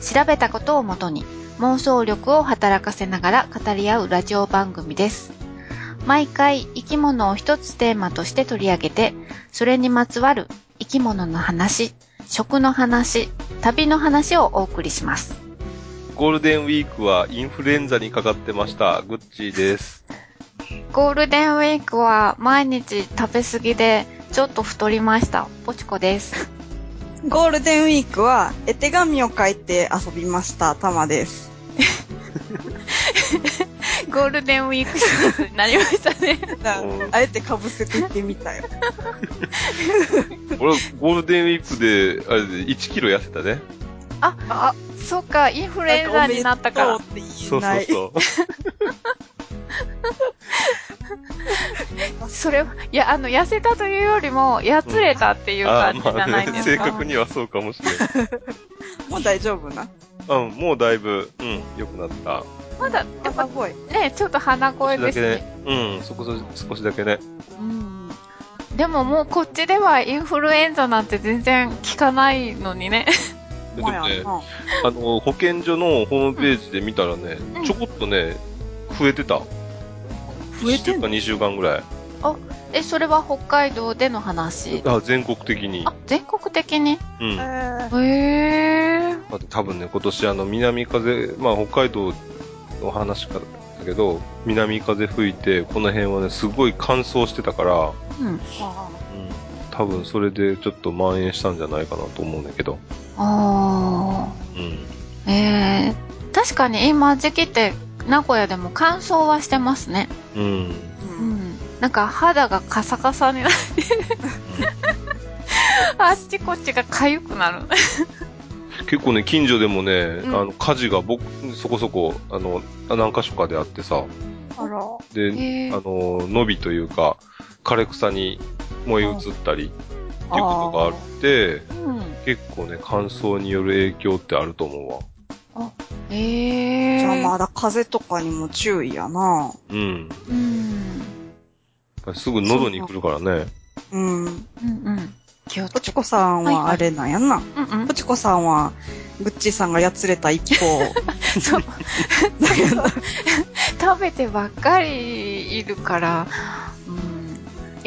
調べたことをもとに妄想力を働かせながら語り合うラジオ番組です。毎回生き物を一つテーマとして取り上げて、それにまつわる生き物の話、食の話、旅の話をお送りします。ゴールデンウィークはインフルエンザにかかってました。グッチーです。ゴールデンウィークは毎日食べ過ぎでちょっと太りました。ポチコです。ゴールデンウィークは絵手紙を書いて遊びました。たまです。ゴールデンウィークシリーズになりましたね。あえて被せていってみたよ。俺、ゴールデンウィークで、あれで1キロ痩せたね。あ、あ、そっか、インフルエンザになったから。んかってそう言えない。そうそう。それは、いや、あの、痩せたというよりも、やつれたっていうあ感じじゃないんね、正ですか。確にはそうかもしれない。もう大丈夫な？うん、もうだいぶ、うん、良くなった。まだ、やっぱすごい。ね、ちょっと鼻少声しだけねですね。。うん、そこそ、少しだけね。うん。でももうこっちではインフルエンザなんて全然効かないのにね。あの、保健所のホームページで見たらねうん、ちょこっとね、増えてた。増えてんの？1週間、2週間ぐらい。え、それは北海道での話？あ、全国的にあ。、全国的に？うん。えだーへー。多分ね、今年あの、南風、まあ北海道の話からだけど、南風吹いて、この辺はね、すごい乾燥してたから、うん。うん。多分それでちょっと蔓延したんじゃないかなと思うんだけど。あうん。ー。えー。確かに今時期って名古屋でも乾燥はしてますね。うん。う。うんん。なんか肌がカサカサになって、あっちこっちが痒くなる。結構ね、近所でもね、うんあの、火事が僕、そこそこ、あの、何箇所かであってさ、あら。で、あの、伸びというか、枯れ草に燃え移ったり、っていうことがあって、うん。結構ね、乾燥による影響ってあると思うわ。えー。じゃあまだ風邪とかにも注意やな。うん。うん。やっぱりすぐ喉に来るからね。うん。うんうん。気をつけて。ポチコさんはあれなんやな。うんうんポ。チコさんは、グッチーさんがやつれた一方。そう。食べてばっかりいるから、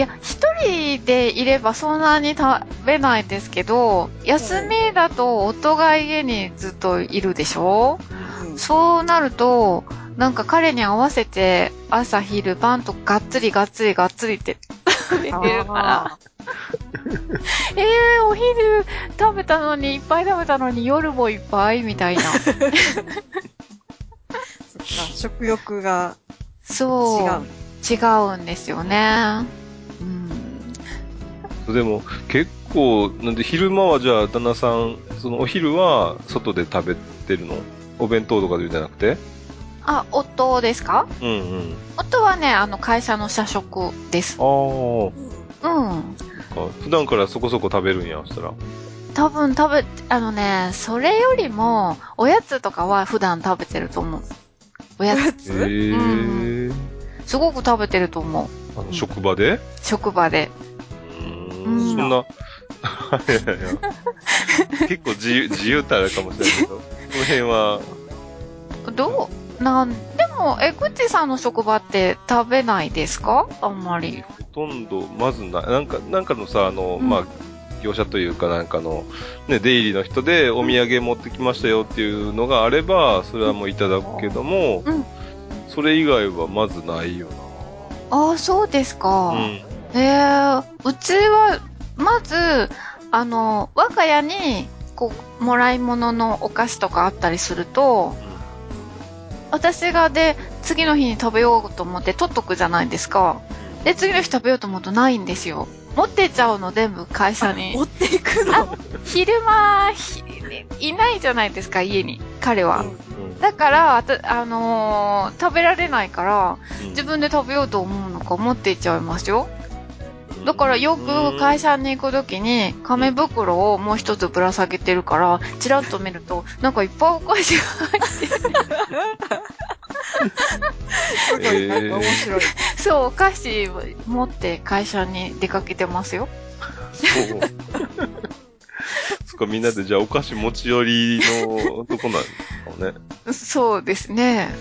や、一人でいればそんなに食べないですけど、休みだと夫が家にずっといるでしょ？うんそうなると、なんか彼に合わせて朝昼晩とがっつりがっつりがっつりって食べてるから、あ えー、お昼食べたのに、いっぱい食べたのに夜もいっぱいみたいな。ー そっか、食欲がそう。違う。違うんですよね。うん。でも、結構、なんで昼間はじゃあ、旦那さん、そのお昼は外で食べてるの？お弁当とかでじゃなくて？あ、夫ですか？うんうん。夫はね、あの、会社の社食です。ああ、うん。普段からそこそこ食べるんや、そしたら。多分食べ、あのね、それよりも、おやつとかは普段食べてると思う。おやつ、へえうすごく食べてると思う。あの職場で？職場で。そんな、いやいや結構自由、自由ってあるかもしれないけど、この辺は、どう？なん、でも、え、ぐっちさんの職場って食べないですか？あんまり。ほとんど、まずな、なんか、なんかのさ、あの、うん。まあ、業者というかなんかの、ね、出入りの人でお土産持ってきましたよっていうのがあれば、それはもういただくけども、うん。それ以外はまずないよああ、そうですか。な。うん。へえ、うちは、まず、あの、我が家に、こう、もらい物のお菓子とかあったりすると、私がで、次の日に食べようと思って取っとくじゃないですか。で、次の日食べようと思うとないんですよ。持ってっちゃうの、全部会社に持。っていくの？昼間、ひいないじゃないですか、家に、彼は。うんだから、あたあのー食べられないから、うん自分で食べようと思うのか持って行っちゃいますよ。だからよく会社に行くときに、紙袋をもう一つぶら下げてるから、チラッと見ると、なんかいっぱいお菓子が入ってる。すごいなんか面白い。そう、お菓子を持って会社に出かけてますよ。そう。そっか、みんなでじゃあお菓子持ち寄りのとこなんですかね。そうですね。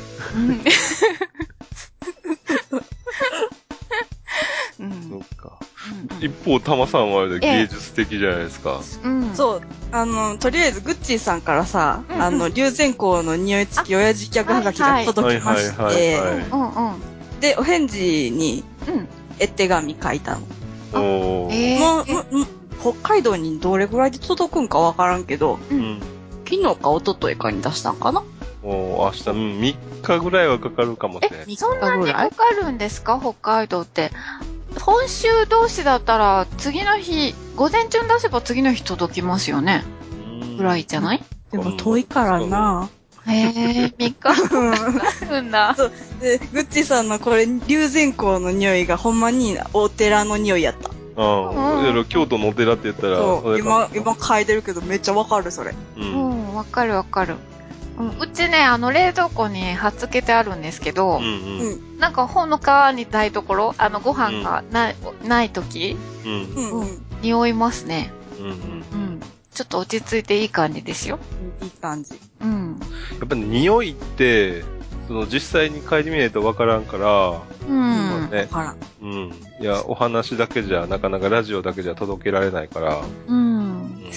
うん。うんそっか。うん一方、たまさんは芸術的じゃないですか。うん。そう、あの、とりあえず、グッチーさんからさ、うんうんあの、龍涎香の匂い付き親父ギャグはがきが届きまして、うんうん。で、お返事にうん。絵手紙書いたの。おー。えもう、もう北海道にどれぐらいで届くんかわからんけど、うん。昨日か一昨日かに出したんかな？もう明日、うん、3日ぐらいはかかるかもしれない。え、そんなにかかるんですか？北海道って。本州同士だったら、次の日、午前中に出せば次の日届きますよね。うんぐらいじゃない？でも遠いからな。へえ、3日かかるんだ。で、グッチさんのこれ、龍涎香の匂いがほんまにお寺の匂いやった。うん。うん京都のお寺って言ったら、そう、今、今嗅いでるけどめっちゃわかる、それ。う。うんん、わかるわかる。うんうちね、あの、冷蔵庫に貼っつけてあるんですけど、うん。ううん。ん。なんかほのかにないところ、あの、ご飯がない、ない時、うん。うん。うん。匂いますね。うん。うん。うん。ちょっと落ち着いていい感じですよ。いい感じ。うん。やっぱり匂いって、その実際に嗅いでみないとわからんから、うん。まあね、わからん。うん。いや、お話だけじゃ、なかなかラジオだけじゃ届けられないから、うん。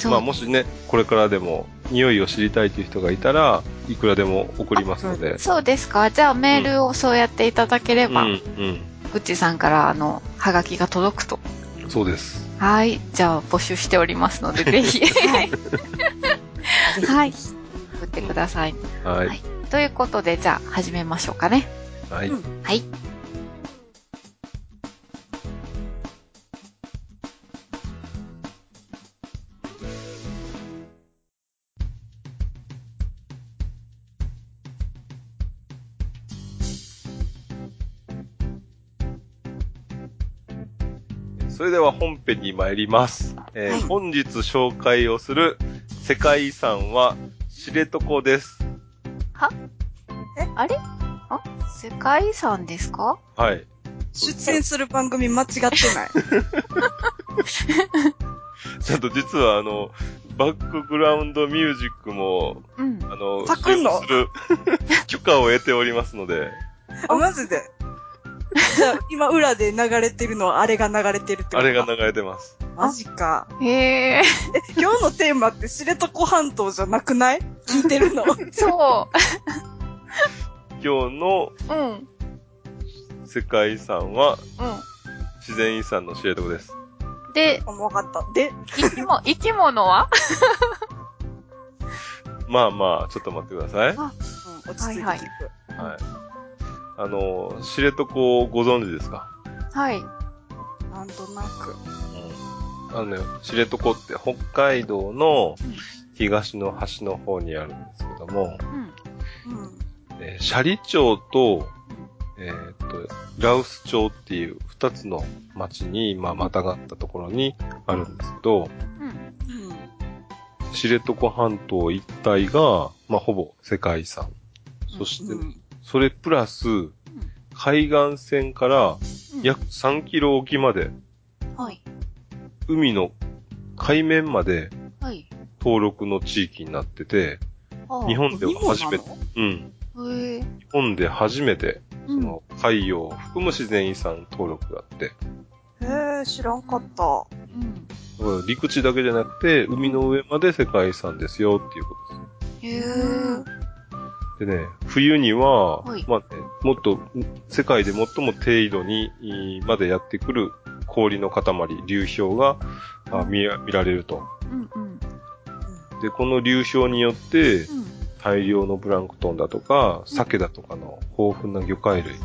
まあもしね、これからでも匂いを知りたいという人がいたら、いくらでも送りますので。そうですか。じゃあメールをそうやっていただければ、うん、うん。ぐっちさんからあの、はがきが届くと。そうです。はい。じゃあ募集しておりますので、ぜひ。はい。はい。送ってください。はい。はいということで、じゃあ始めましょうかね。はい。うんはい。では本編に参ります。えーはい本日紹介をする世界遺産は知床です。あれ？あ？世界遺産ですか？はい。出演する番組間違ってない。ちゃんと実はあの、バックグラウンドミュージックも、うん。あの？使用する許可を得ておりますので、あ、マジで？じゃあ、今裏で流れてるのはあれが流れてるってことあれが流れてます。マジか。へえ。え、今日のテーマって知床半島じゃなくない？聞いてるの。そ今日のう。うん。うん。世界遺産は自然遺産の知床です。で、あ、わかった。で、生きも、生き物は？まあまあ、ちょっと待ってください。うん、落ち着いて聞く。はいはい。あの、知床をご存知ですか？はい。なんとなく。あのね、知床って北海道の東の端の方にあるんですけども、うん。うん。えー斜里町と、えーっと、羅臼町っていう二つの町に、まあ、またがったところにあるんですけど、うん。うん。知床半島一帯が、まあ、ほぼ世界遺産。そして、うんそれプラス、海岸線から約3キロ沖まで、はい。海の海面まではい。登録の地域になってて、ああ日本では初めて、うん。へえ。日本で初めて、うん。その海洋を含む自然遺産登録があって、へえ、知らんかった。うん。だから陸地だけじゃなくて、海の上まで世界遺産ですよっていうことへえ。でね、冬には、はいまあね、もっと、世界で最も低緯度にいまでやってくる氷の塊、流氷があ見見られると。うんうん。で、この流氷によって、うん。大量のプランクトンだとか、鮭だとかの豊富な魚介類、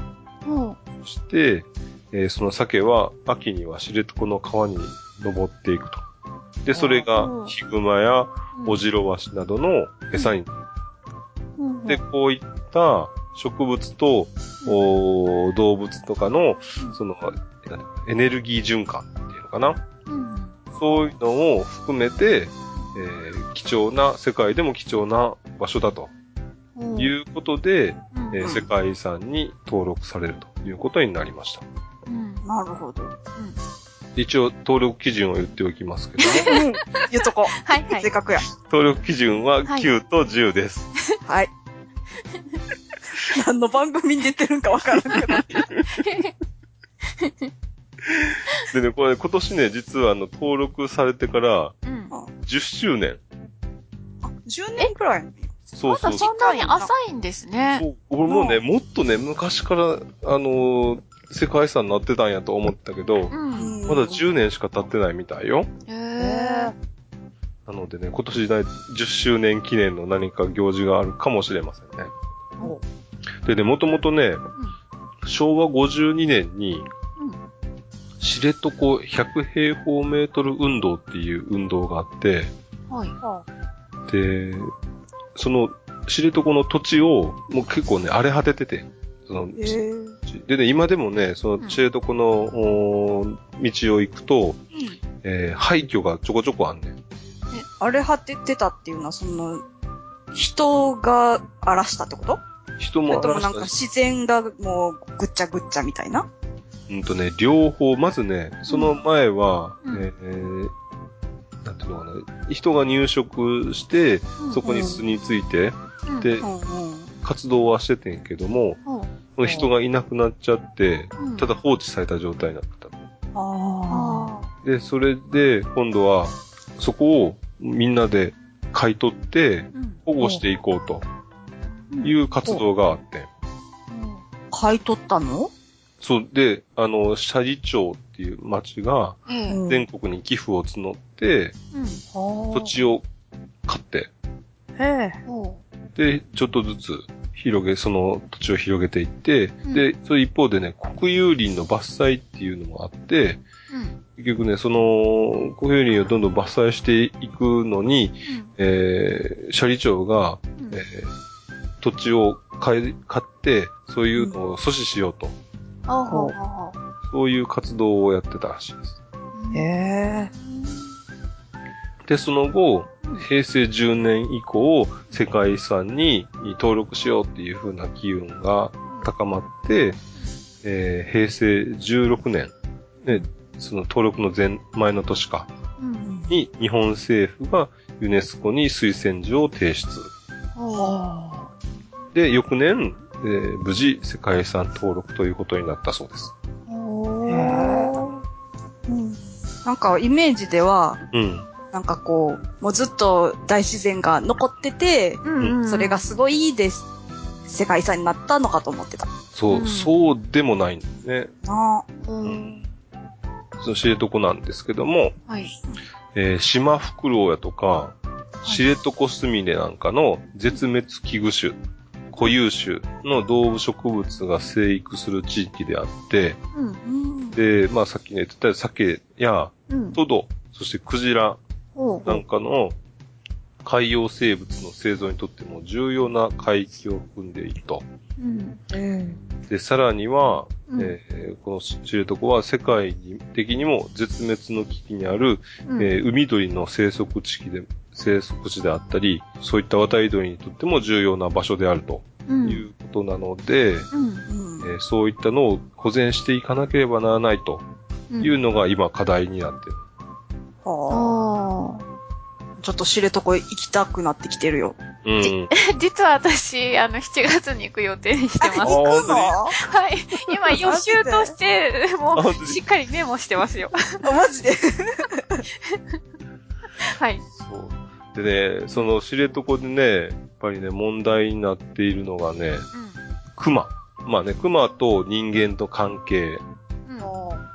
もそして、えーその鮭は秋には知床の川に登っていくと。で、それうがんヒグマやオジロワシなどの餌に。うんで、こういった植物と、動物とかの、その、エネルギー循環っていうのかな？うん。そういうのを含めて、えー貴重な、世界でも貴重な場所だと。うんいうことで、うん。えー世界遺産に登録されるということになりました。うん。なるほど。一応、登録基準を言っておきますけども、うん。言っとこう。はいはいせっ。かくや。登録基準ははい9と10です。はい。何の番組に出てるんかわからんけど。でね、これ今年ね、実はあの、登録されてからうん。10周年。あ、10年くらい。まだそうそうそう。そんなに浅いんですね。そう俺もね、もっとね、昔から、あのー世界遺産になってたんやと思ったけど、うん。まだ10年しか経ってないみたいよ。へーなのでね、今年ね、10周年記念の何か行事があるかもしれませんね。おでね、もともとね、昭和52年に、うん。知床100平方メートル運動っていう運動があって、はい。で、その知床の土地をもう結構ね、荒れ果ててて、その、えー、でね、今でもね、その知床の、おー道を行くと、えー廃墟がちょこちょこあんねん。荒れ果ててたっていうのは、その、人が荒らしたってこと？そ人も荒らした。し自然がもうぐっちゃぐっちゃみたいな？うんとね、両方、まずね、その前は、うん。えーなんていうのかな、人が入植して、うん。そこに住み着いて、うん。でうん。うん。活動はしててんけども、ほうその人がいなくなっちゃって、うん。ただ放置された状態になった。ああで、それで、今度は、そこをみんなで買い取って、保護していこうとうん。いう活動があって。あ。買い取ったの？そう、で、あの、斜里町っていう町が全国に寄付を募って、うん。土地を買って、で、ちょっとずつ広げ、その土地を広げていって、うん。で、それ一方でね、国有林の伐採っていうのもあって、ううん。結局ね、その、国有林をどんどん伐採していくのに、えー、斜里町が、うん。えー土地を買い、買って、そういうのを阻止しようと、そういう活動をやってたらしいです。うへえ。で、その後うん、平成10年以降、世界遺産に登録しようっていう風な機運が高まって、えー平成16年、ね、その登録の前、前の年か、うんに日本政府がユネスコに推薦状を提出。ほで、翌年、えー無事世界遺産登録ということになったそうです。うん。なんかイメージでは、うん。なんかこう、もうずっと大自然が残ってて、ううんうんそれがすごいいいです。世界遺産になったのかと思ってた。そう、うんそうでもないんですね。なうんその知床なんですけども、はいえー、シマフクロウやとか、知床スミレなんかの絶滅危惧種、固有種の動物植物が生育する地域であって、うんあ。うん。で、まあさっきね言ってた鮭やうんトド、そしてクジラなんかの海洋生物の生存にとっても重要な海域を含んでいると。うんうん。で、さらには、うんえーこの知床は世界的にも絶滅の危機にある、うんえー海鳥の生息地で、生息地であったり、そういった渡り鳥にとっても重要な場所であるとうんいうことなので、うんうん。えーそういったのを保全していかなければならないとうんいうのが今課題になってる。はあ。ちょっと知床行きたくなってきてるよ。うん。実は私、あの、7月に行く予定にしてます。あ行くの？はい。今予習として、もう、しっかりメモしてますよ。あマジで？はい。そう。でね、その知床でね、やっぱりね、問題になっているのがね、熊。まあね、熊と人間と関係うん。う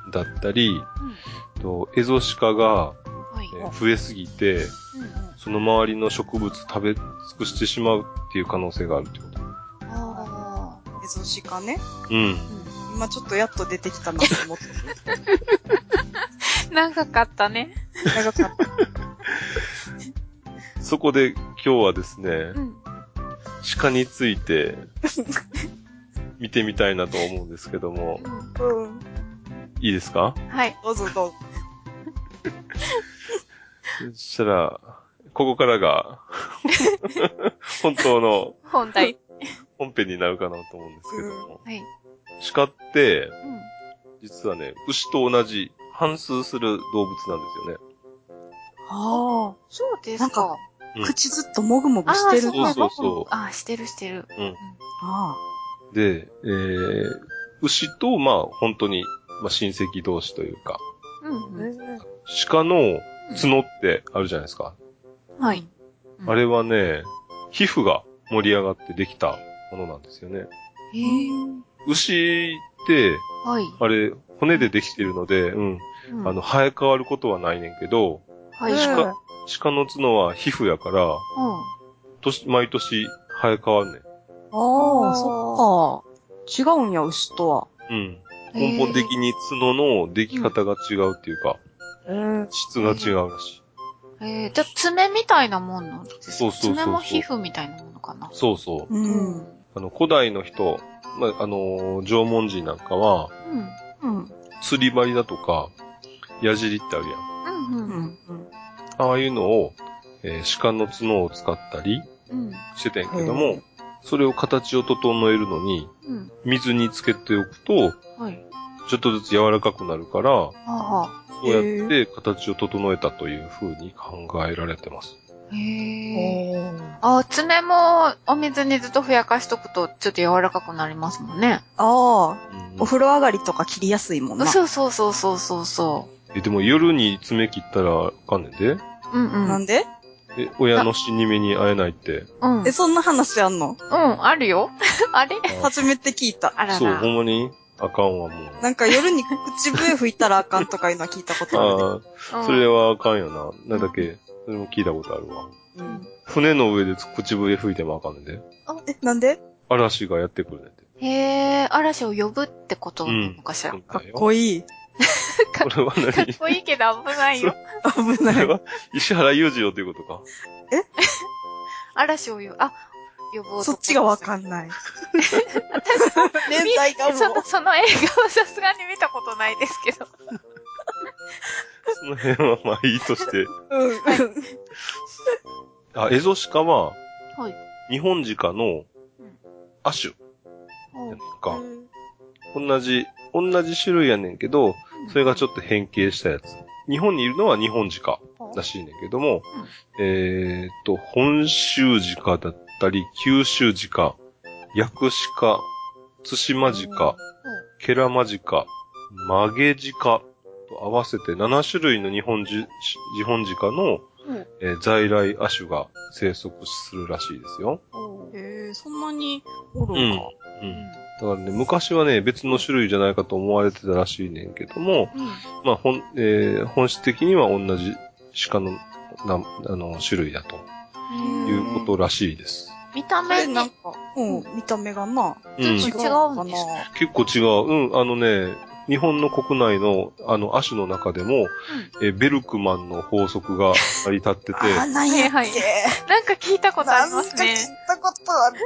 ん。だったり、とエゾシカが、はい。ね増えすぎて、うんその周りの植物食べ尽くしてしまうっていう可能性があるってこと。あエゾシカね。うん。ー今ちょっとやっと出てきたなと思って。う ん長かったね。長かった。そこで今日はですね、うん。鹿について見てみたいなと思うんですけども、うん。いいですか？はい。どうぞどうぞ。そしたら、ここからが、本当の本題。本編になるかなと思うんですけども、はい。鹿って、うん。実はね、牛と同じ反数する動物なんですよね。あそうですなんかうんあ。口ずっともぐもぐしてる。そうそうそうあー、してるしてる。あで、えー、牛と、まあ、本当に、まあ、親戚同士というか、うんあ。うん。鹿の角ってあるじゃないですか。はい。うんあれはね、皮膚が盛り上がってできたものなんですよね。へー牛って、はい。あれ、骨でできてるので、うん、うんあの、、生え変わることはないねんけど、はい。えうん。鹿鹿の角は皮膚やから、年、毎年生え変わんねん。あ、そっか。違うんや、牛とは。うん。根本的に角の出来方が違うっていうか、えー、質が違うらしい。えー、じゃあ爪みたいなもんなんですか？そうそうそうそう爪も皮膚みたいなものかな？そうそう。うん。あの、古代の人、まあ、あのー縄文人なんかは、うん。うん。釣り針だとか、矢尻ってあるやん。うん。う。うんん。ああいうのを、えー鹿の角を使ったりうん。しててんけどへもー、それを形を整えるのに、うん。水につけておくと、はい。ちょっとずつ柔らかくなるから、はあはそうやって形を整えたという風に考えられてます。あ。へえ。あ、爪もお水にずっとふやかしとくとちょっと柔らかくなりますもんね。ああ、うんお風呂上がりとか切りやすいもんな。そうそうそうそうそうそえ、でも夜に爪切ったらあかんねんで。う。うんうん。なんで？え、親の死に目に会えないって。うん。うんえ、、そんな話あんの？あるよ。あれ？初めて聞いた。そう、あらら。ほんまに？あかんわ、もう。なんか夜に口笛吹いたらあかんとかいうのは聞いたことあるで。ああ、うんそれはあかんよな。なんだっけ、それも聞いたことあるわ。うん船の上で口笛吹いてもあかんねんで。え、なんで？嵐がやってくるねんて。へえ、嵐を呼ぶってことなのかしら？そうかっこいい。これはかっ何こいいけど危ないよ。危ない。これは石原裕次郎ということか。嵐を呼ぶ、あ、呼ぶ男そっちがわかんない。連載がもその、その映画はさすがに見たことないですけど。その辺はまあいいとして。う。うん。あ、エゾシカは、はい。日本鹿の亜種やねんか。同じ、同じ種類やねんけど、それがちょっと変形したやつ。日本にいるのは日本鹿らしいねんけども、えーっと、本州鹿だったり、九州鹿、ヤクシカ、ツシマ鹿、ケラマ鹿、マゲ鹿と合わせて7種類の日本じ日本鹿の、うんえー在来亜種が生息するらしいですよ。へえ、そんなにおるうんんか。うん。だからね、昔はね、別の種類じゃないかと思われてたらしいねんけども、うん。まあ、本、えー本質的には同じ鹿の、な、あの、種類だとうんいうことらしいです。見たこ目なんか、うん、見た目がな。うん。違うんです結構違う。うん、あのね、日本の国内の、あの、亜種の中でも、えーベルクマンの法則が成り立ってて、あ、なんやっけ、はいはいなんか聞いたことありなんか聞いますね。たことある。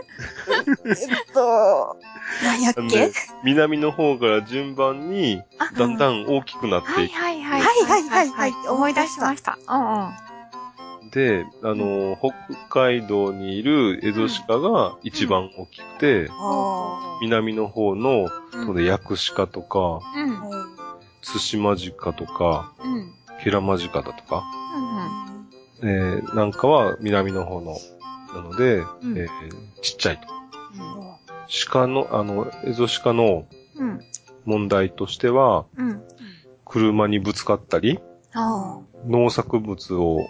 えっと、なんやっけね南の方から順番に、あだんだん大きくなってはいいく。はいはい。はいはいはいはい思い出しました。うんうん。で、あの、北海道にいるエゾシカが一番大きくて、あ南の方の、うんこのヤクシカとか、ツシマジカとか、ケラマジカだとか、うん。えーなんかは南の方の、なので、うんえーちっちゃいと。鹿の、あの、エゾシカのうん。問題としては、うん。車にぶつかったり。農作物を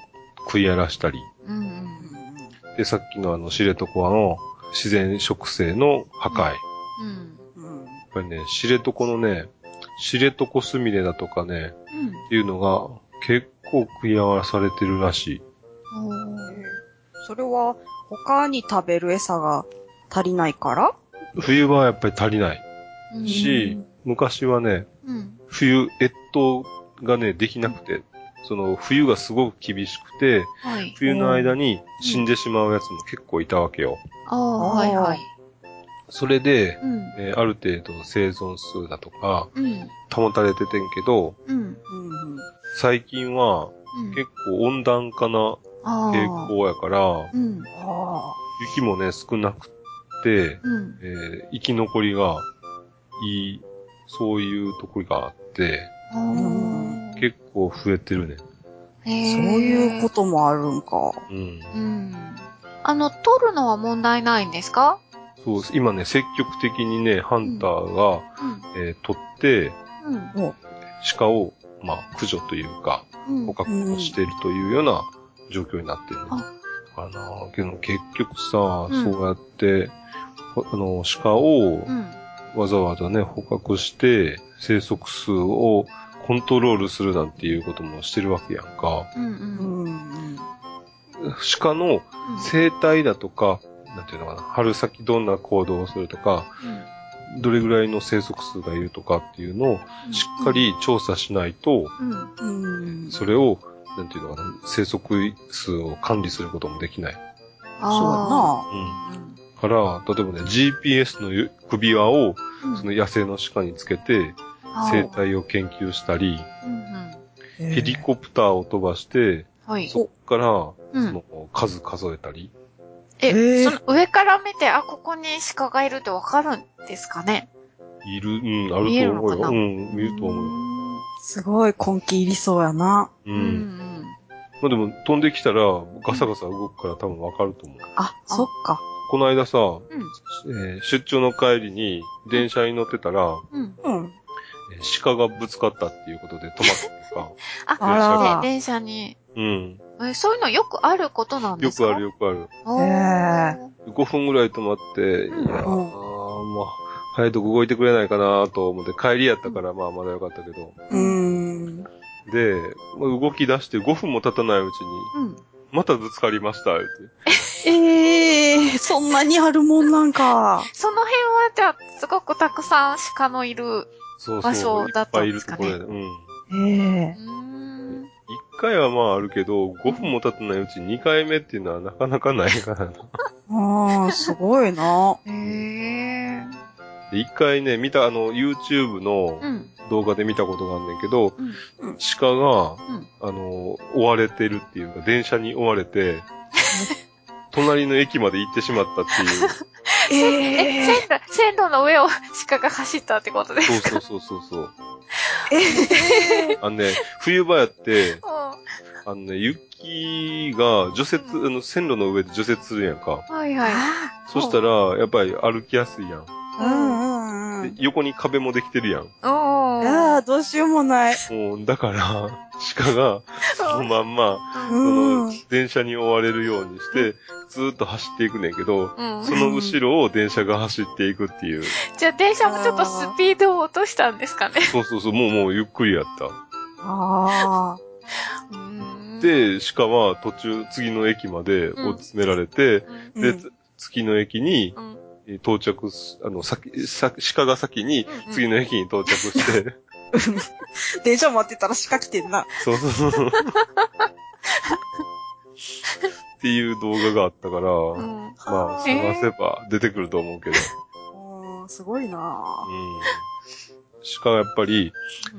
食い荒らしたり、うんうん。で、さっきのあの、知床の自然植生の破壊。やっうん。うんぱりね、知床のね、知床スミレだとかね、うん。っていうのが結構食い荒らされてるらしい。それは、他に食べる餌が足りないから？冬はやっぱり足りないうんし、昔はね、うん。冬越冬がね、できなくて、その冬がすごく厳しくて、はい。冬の間に死んでしまうやつも結構いたわけよ。ああ、はいはい。それで、うん。えーある程度生存数だとかうん。保たれててんけど、うん。うん最近はうん。結構温暖化な傾向やから、うん。あ雪もね、少なくって、うん。えー生き残りがいい、そういうところがあって、結構増えてるね。そういうこともあるんか。うん。うん。あの、取るのは問題ないんですか？そうです。今ね、積極的にね、ハンターが、えー取って、うん。鹿を、まあ、駆除というか、うん。捕獲をしているというような状況になってるね。あだからなけど結局さ、うんそうやって、ほあの、鹿をうん。わざわざね、捕獲して、生息数をコントロールするなんていうこともしてるわけやんか。うん。う。うんん。鹿の生態だとか、なんていうのかな、春先どんな行動をするとか、どれぐらいの生息数がいるとかっていうのをしっかり調査しないと、うん。うん。それを、なんていうのかな、生息数を管理することもできない。あうん。から、例えばね、GPS のゆ首輪を、あ。その野生の鹿につけて、生態を研究したり、うん。うん。ヘリコプターを飛ばして、はい。そっから、うんその数数えたり、え、その上から見て、あ、ここに鹿がいるってわかるんですかね？いる、うん、あると思うよ。うん、見ると思うよ。すごい根気いりそうやな。う。うんん。まあでも、飛んできたら、ガサガサ動くから多分わかると思う。あ、そっか。この間さ、うん。えー出張の帰りに、電車に乗ってたら、うん。うん。えー鹿がぶつかったっていうことで止まったとか、あ、あらで電車に。うん。え、そういうのよくあることなんですか？よくあるよくある。おーへ5分ぐらい止まって、いうんやまあ、早いとこ動いてくれないかなと思って、帰りやったからまあまだよかったけど。うん。で、まあ動き出して5分も経たないうちに、うん。またぶつかりました、言って。ええー、そんなにあるもんなんか。その辺は、じゃあ、すごくたくさん鹿のいる。そう場そう。い所だったっぱいいんですかねるところで。うん。ええうー回はまああるけど、5分も経たないうちに2回目っていうのはなかなかないからな。ああ、すごいな。へえ。で一回ね、見た、あの、YouTube のうん。動画で見たことがあんねんけど、うん。鹿が、うん。あの、追われてるっていうか、電車に追われて、隣の駅まで行ってしまったっていう。え、え線路、線路の上を鹿が走ったってことですか？そうそうそうそうそう。ええあのね、冬場やって、うあのね、雪が除雪、あの、線路の上で除雪するやんか。ん。はいはい。あそしたら、やっぱり歩きやすいやん。ーうんうんうん。で横に壁もできてるやん。おー。ああ、どうしようもない。もう、だから、鹿が、そのまんま、うそんの、電車に追われるようにして、ずーっと走っていくねんけど、うん。その後ろを電車が走っていくっていう。じゃあ電車もちょっとスピードを落としたんですかね。そうそうそう、もうもうゆっくりやった。ああ。うーん、で、鹿は途中、次の駅まで追い詰められて、うん、で、うんつ次の駅にうん。えー到着す、あの、先、さ鹿が先にうん次の駅に到着して、電車待ってたら鹿来てんな。そうそうそう。っていう動画があったから、うん。まあ、探せば出てくると思うけど。うん、すごいなうん。鹿はやっぱり、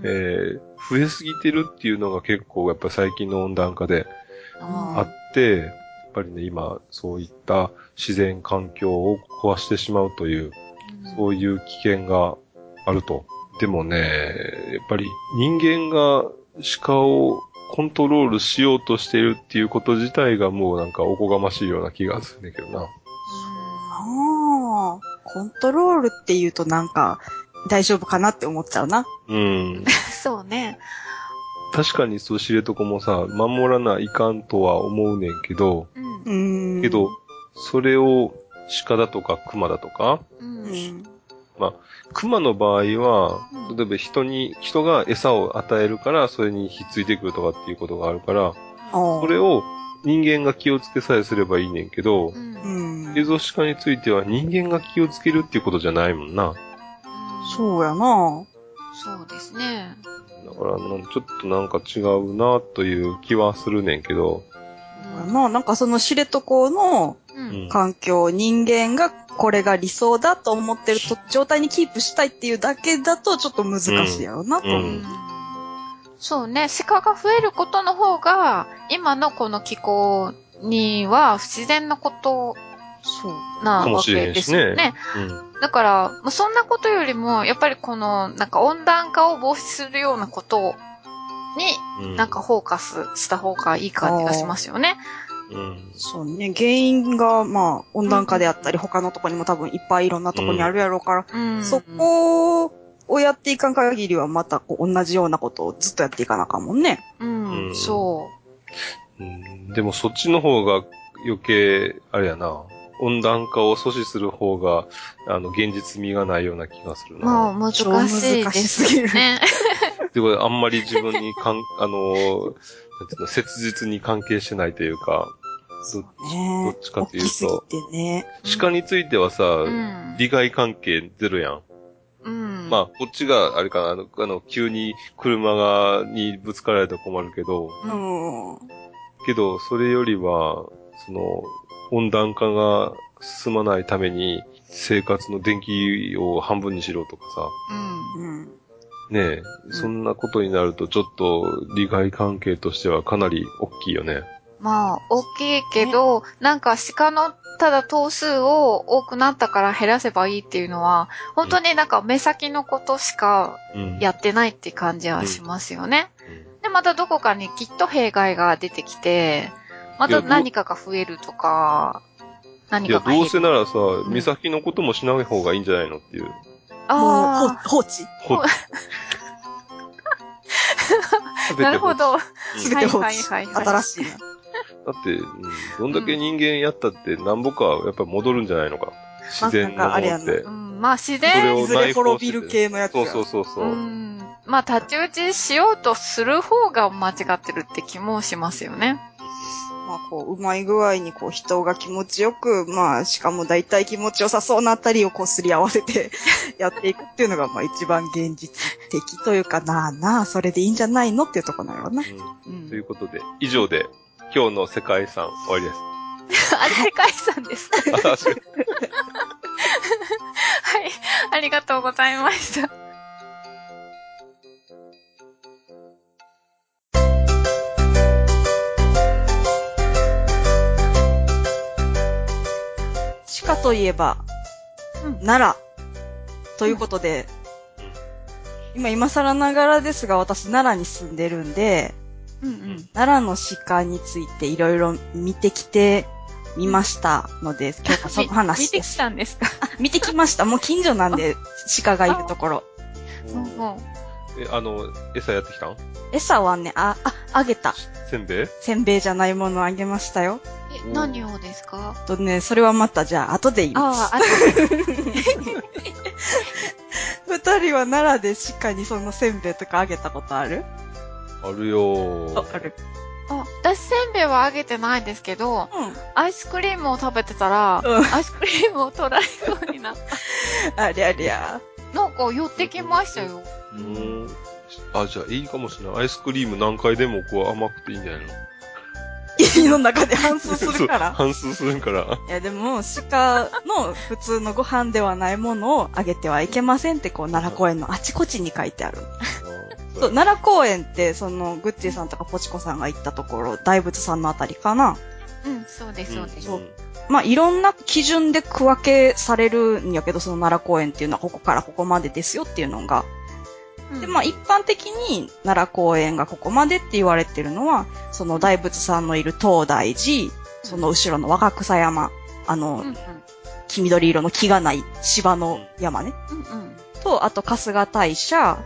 えー、増えすぎてるっていうのが結構やっぱ最近の温暖化でああって、ぱりね、今、そういった自然環境を壊してしまうという、そういう危険があると。でもね、やっぱり人間が鹿をコントロールしようとしているっていうこと自体がもうなんかおこがましいような気がするんだけどな。ああ。コントロールって言うとなんか、大丈夫かなって思っちゃうな。うん。そうね。確かにそう知床もさ、守らないかんとは思うねんけど、うん。うん。けど、それを鹿だとか熊だとか、う。うんん。熊の場合はう、ん例えば人に、人が餌を与えるから、それにひっついてくるとかっていうことがあるから、そそれを人間が気をつけさえすればいいねんけどう、ん。うん。エゾシカについては人間が気をつけるっていうことじゃないもんな。そうやなそうですね。だから、なんちょっとなんか違うなという気はするねんけど、まあなんかその知床のううんん。環境、人間がこれが理想だと思ってると状態にキープしたいっていうだけだとちょっと難しいやろうなと思う。うんそうね、鹿が増えることの方が、今のこの気候には不自然なことそう。なわかもしれけでへんしねすよね。うん。だから、もうそんなことよりも、やっぱりこの、なんか温暖化を防止するようなことに、うん。なんかフォーカスした方がいい感じがしますよね。うん。そうね。原因が、まあ、温暖化であったり、他のとこにも多分いっぱいいろんなとこにあるやろうから、うん。そこをやっていかん限りはまたこう同じようなことをずっとやっていかなあかんもんね。うん、うんそうんでもそっちの方が余計、あれやな、温暖化を阻止する方が、あの、現実味がないような気がするう。な。まあ、難しいですよね。で、これあんまり自分にかん、あの、なんていうの、切実に関係してないというか、どねどっちかっていうとね。鹿についてはさ、うん。利害関係ゼロやん。うん。まあ、こっちが、あれかな、あの、あの急に車が、にぶつかられたら困るけど、うん。けど、それよりは、その、温暖化が進まないために、生活の電気を半分にしろとかさ、うん。うん。ねえ、そんなことになると、ちょっと、利害関係としてはかなり大きいよね。まあ、大きいけど、なんか鹿のただ頭数を多くなったから減らせばいいっていうのは、本当になんか目先のことしかうん。やってないって感じはしますよね。うんで、またどこかにきっと弊害が出てきて、また何かが増えるとか、何いや、かが減る。どうせならさ、ん目先のこともしない方がいいんじゃないのっていう。もう、あほ放置ほあ、なるほ。ど。うんすべて放置。はいはいはいはい新しいな。だって、うんどんだけ人間やったって、なんぼかやっぱり戻るんじゃないのか。自然のあなんかあれやってう。ん、まあ自それ然、をいずれ滅びる系のやつそうやそうそうそうう。ん、まあ太刀打ちしようとする方が間違ってるって気もしますよね。まあこう、うまい具合にこう、人が気持ちよく、まあ、しかも大体気持ちよさそうなあたりをこう、すり合わせて やっていくっていうのが、まあ一番現実的というかなあなあ、それでいいんじゃないのっていうところなのな。うんうんということで、以上で、今日の世界遺産終わりです。あれ世界遺産です。はい。ありがとうございました。鹿といえば、うん奈良。ということで、今今更ながらですが、私奈良に住んでるんで、うんうん。奈良の鹿についていろいろ見てきてみましたので、今日はその話 見てきです。たんですか？見てきました。もう近所なんで、鹿がいるところ。うんうん。え、あの、餌やってきたん？餌はね、あ、あ、あげた。せんべい？せんべいじゃないものあげましたよ。え、何をですか？とね、それはまたじゃあ後で言います。ああ、あ 二人は奈良で鹿にそのせんべいとかあげたことある？あるよあ、ある。あ、私せんべいはあげてないですけど、うん。アイスクリームを食べてたら、うんアイスクリームを取られるようになった。ありゃりゃ。なんか寄ってきましたよ。うん。あ、じゃあいいかもしれない。アイスクリーム何回でもこう甘くていいんじゃないの？家の中で反数するから。反数するから。いやでも、鹿の普通のご飯ではないものをあげてはいけませんってこう、奈良公園のあちこちに書いてある。そう、奈良公園って、その、グッチーさんとかポチコさんが行ったところ、大仏さんのあたりかな。うん、そうです、そうです。そうまあ、いろんな基準で区分けされるんやけど、その奈良公園っていうのはここからここまでですよっていうのが。うんで、まあ、一般的に奈良公園がここまでって言われてるのは、その大仏さんのいる東大寺、その後ろの若草山、あの、うんうん。黄緑色の木がない芝の山ね。うんうん。と、あと春日大社、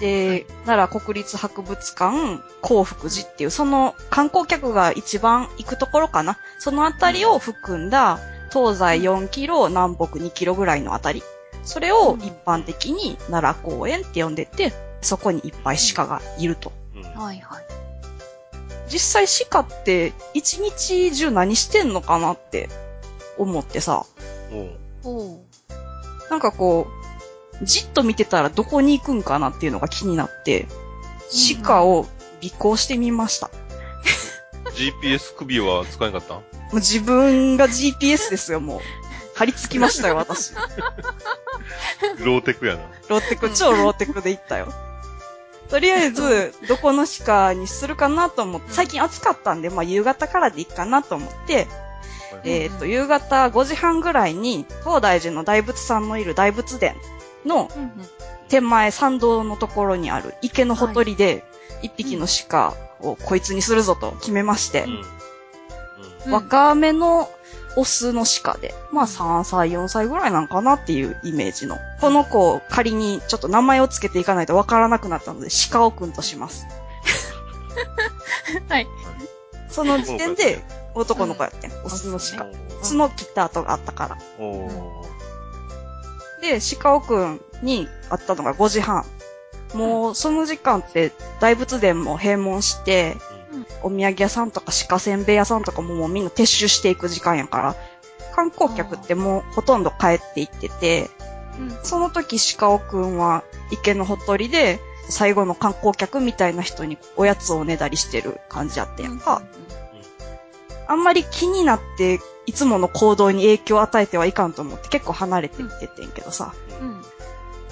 で、奈良国立博物館、幸福寺っていう、その観光客が一番行くところかな。そのあたりを含んだ、東西4キロ、南北2キロぐらいのあたり。それを一般的に奈良公園って呼んでて、そこにいっぱい鹿がいると。うん。うんはいはい。実際鹿って一日中何してんのかなって思ってさ、うんおう。なんかこう、じっと見てたらどこに行くんかなっていうのが気になって、鹿を尾行してみました。GPS 首は使えなかった？んもう自分が GPS ですよ、もう。張り付きましたよ、私。ローテクやな。ローテク、超ローテクで行ったよ。とりあえず、どこの鹿にするかなと思って、最近暑かったんで、まあ夕方からでいいかなと思って、えっ、と、夕方5時半ぐらいに、東大寺の大仏さんのいる大仏殿の手前参道のところにある池のほとりで、一匹の鹿をこいつにするぞと決めまして。若めのオスの鹿で、まあ3歳、4歳ぐらいなんかなっていうイメージの。この子を仮にちょっと名前をつけていかないとわからなくなったので、鹿尾くんとします。はい。その時点で男の子やってん、オスの鹿。角切った跡があったから。で、鹿尾くんに会ったのが5時半。もう、その時間って大仏殿も閉門して、お土産屋さんとか鹿せんべい屋さんとかももうみんな撤収していく時間やから、観光客ってもうほとんど帰っていってて、うん。その時鹿尾くんは池のほとりで、最後の観光客みたいな人におやつをおねだりしてる感じやってんやんか。あんまり気になって、いつもの行動に影響を与えてはいかんと思って結構離れていっててんけどさ。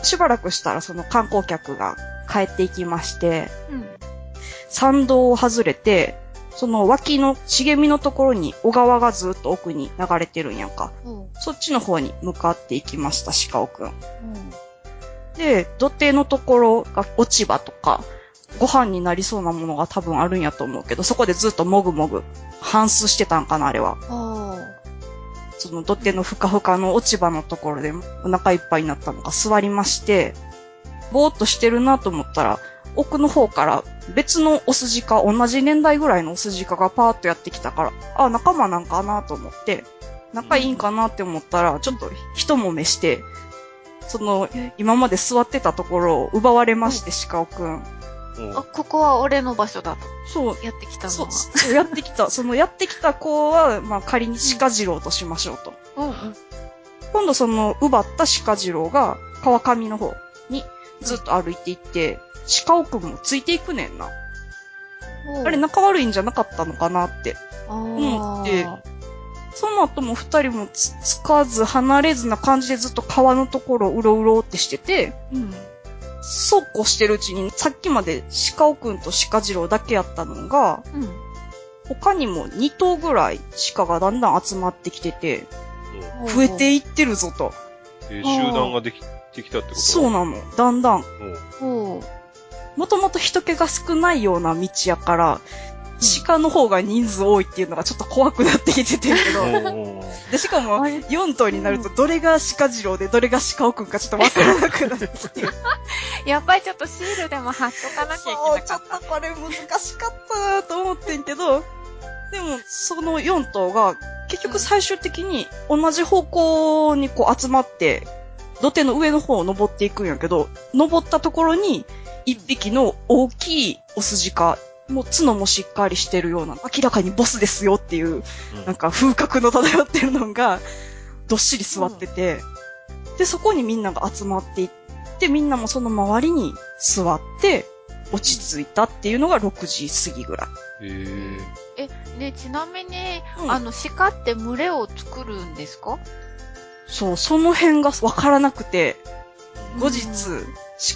しばらくしたらその観光客が帰っていきまして、うん参道を外れて、その脇の茂みのところに小川がずっと奥に流れてるんやんか。うんそっちの方に向かっていきました、鹿尾くん。で、土手のところが落ち葉とか、ご飯になりそうなものが多分あるんやと思うけど、そこでずっともぐもぐ、反数してたんかな、あれは。その土手のふかふかの落ち葉のところでお腹いっぱいになったのが座りまして、ぼーっとしてるなと思ったら、奥の方から別のオスジカ、同じ年代ぐらいのオスジカがパーッとやってきたから、あ、仲間なんかなと思って、仲いいんかなって思ったら、ちょっと一揉めして、その、今まで座ってたところを奪われまして、鹿尾くん。あ、ここは俺の場所だと。そう、やってきたのそ。そうやってきた。そのやってきた子は、まあ仮に鹿次郎としましょうと。うんうん。今度その奪った鹿次郎が川上の方にずっと歩いていって、鹿尾くんもついていくねんな。あれ仲悪いんじゃなかったのかなって。思ってその後も二人もつつかず離れずな感じでずっと川のところをうろうろってしてて、うん。そうこうしてるうちにさっきまで鹿尾くんと鹿次郎だけやったのが、うん。他にも2頭ぐらい鹿がだんだん集まってきてて、うん増えていってるぞと。えー集団ができてきたってことそうなの。だんだん。もともと人気が少ないような道やから、鹿の方が人数多いっていうのがちょっと怖くなってきててんけど。で、しかも、あれ4頭になると、どれが鹿次郎で、どれが鹿尾くんかちょっとわからなくなってきて。やっぱりちょっとシールでも貼っとかなきゃいけなかっちょっとこれ難しかったなと思ってんけど、でも、その4頭が、結局最終的に同じ方向にこう集まって、土手の上の方を登っていくんやけど、登ったところに、一匹の大きいオスジカ、もう角もしっかりしてるような、明らかにボスですよっていう、なんか風格の漂ってるのが、どっしり座ってて、で、そこにみんなが集まっていって、みんなもその周りに座って、落ち着いたっていうのが6時過ぎぐらい。へ。え、ね、ちなみに、うんあの、鹿って群れを作るんですか？そう、その辺がわからなくて、後日うん、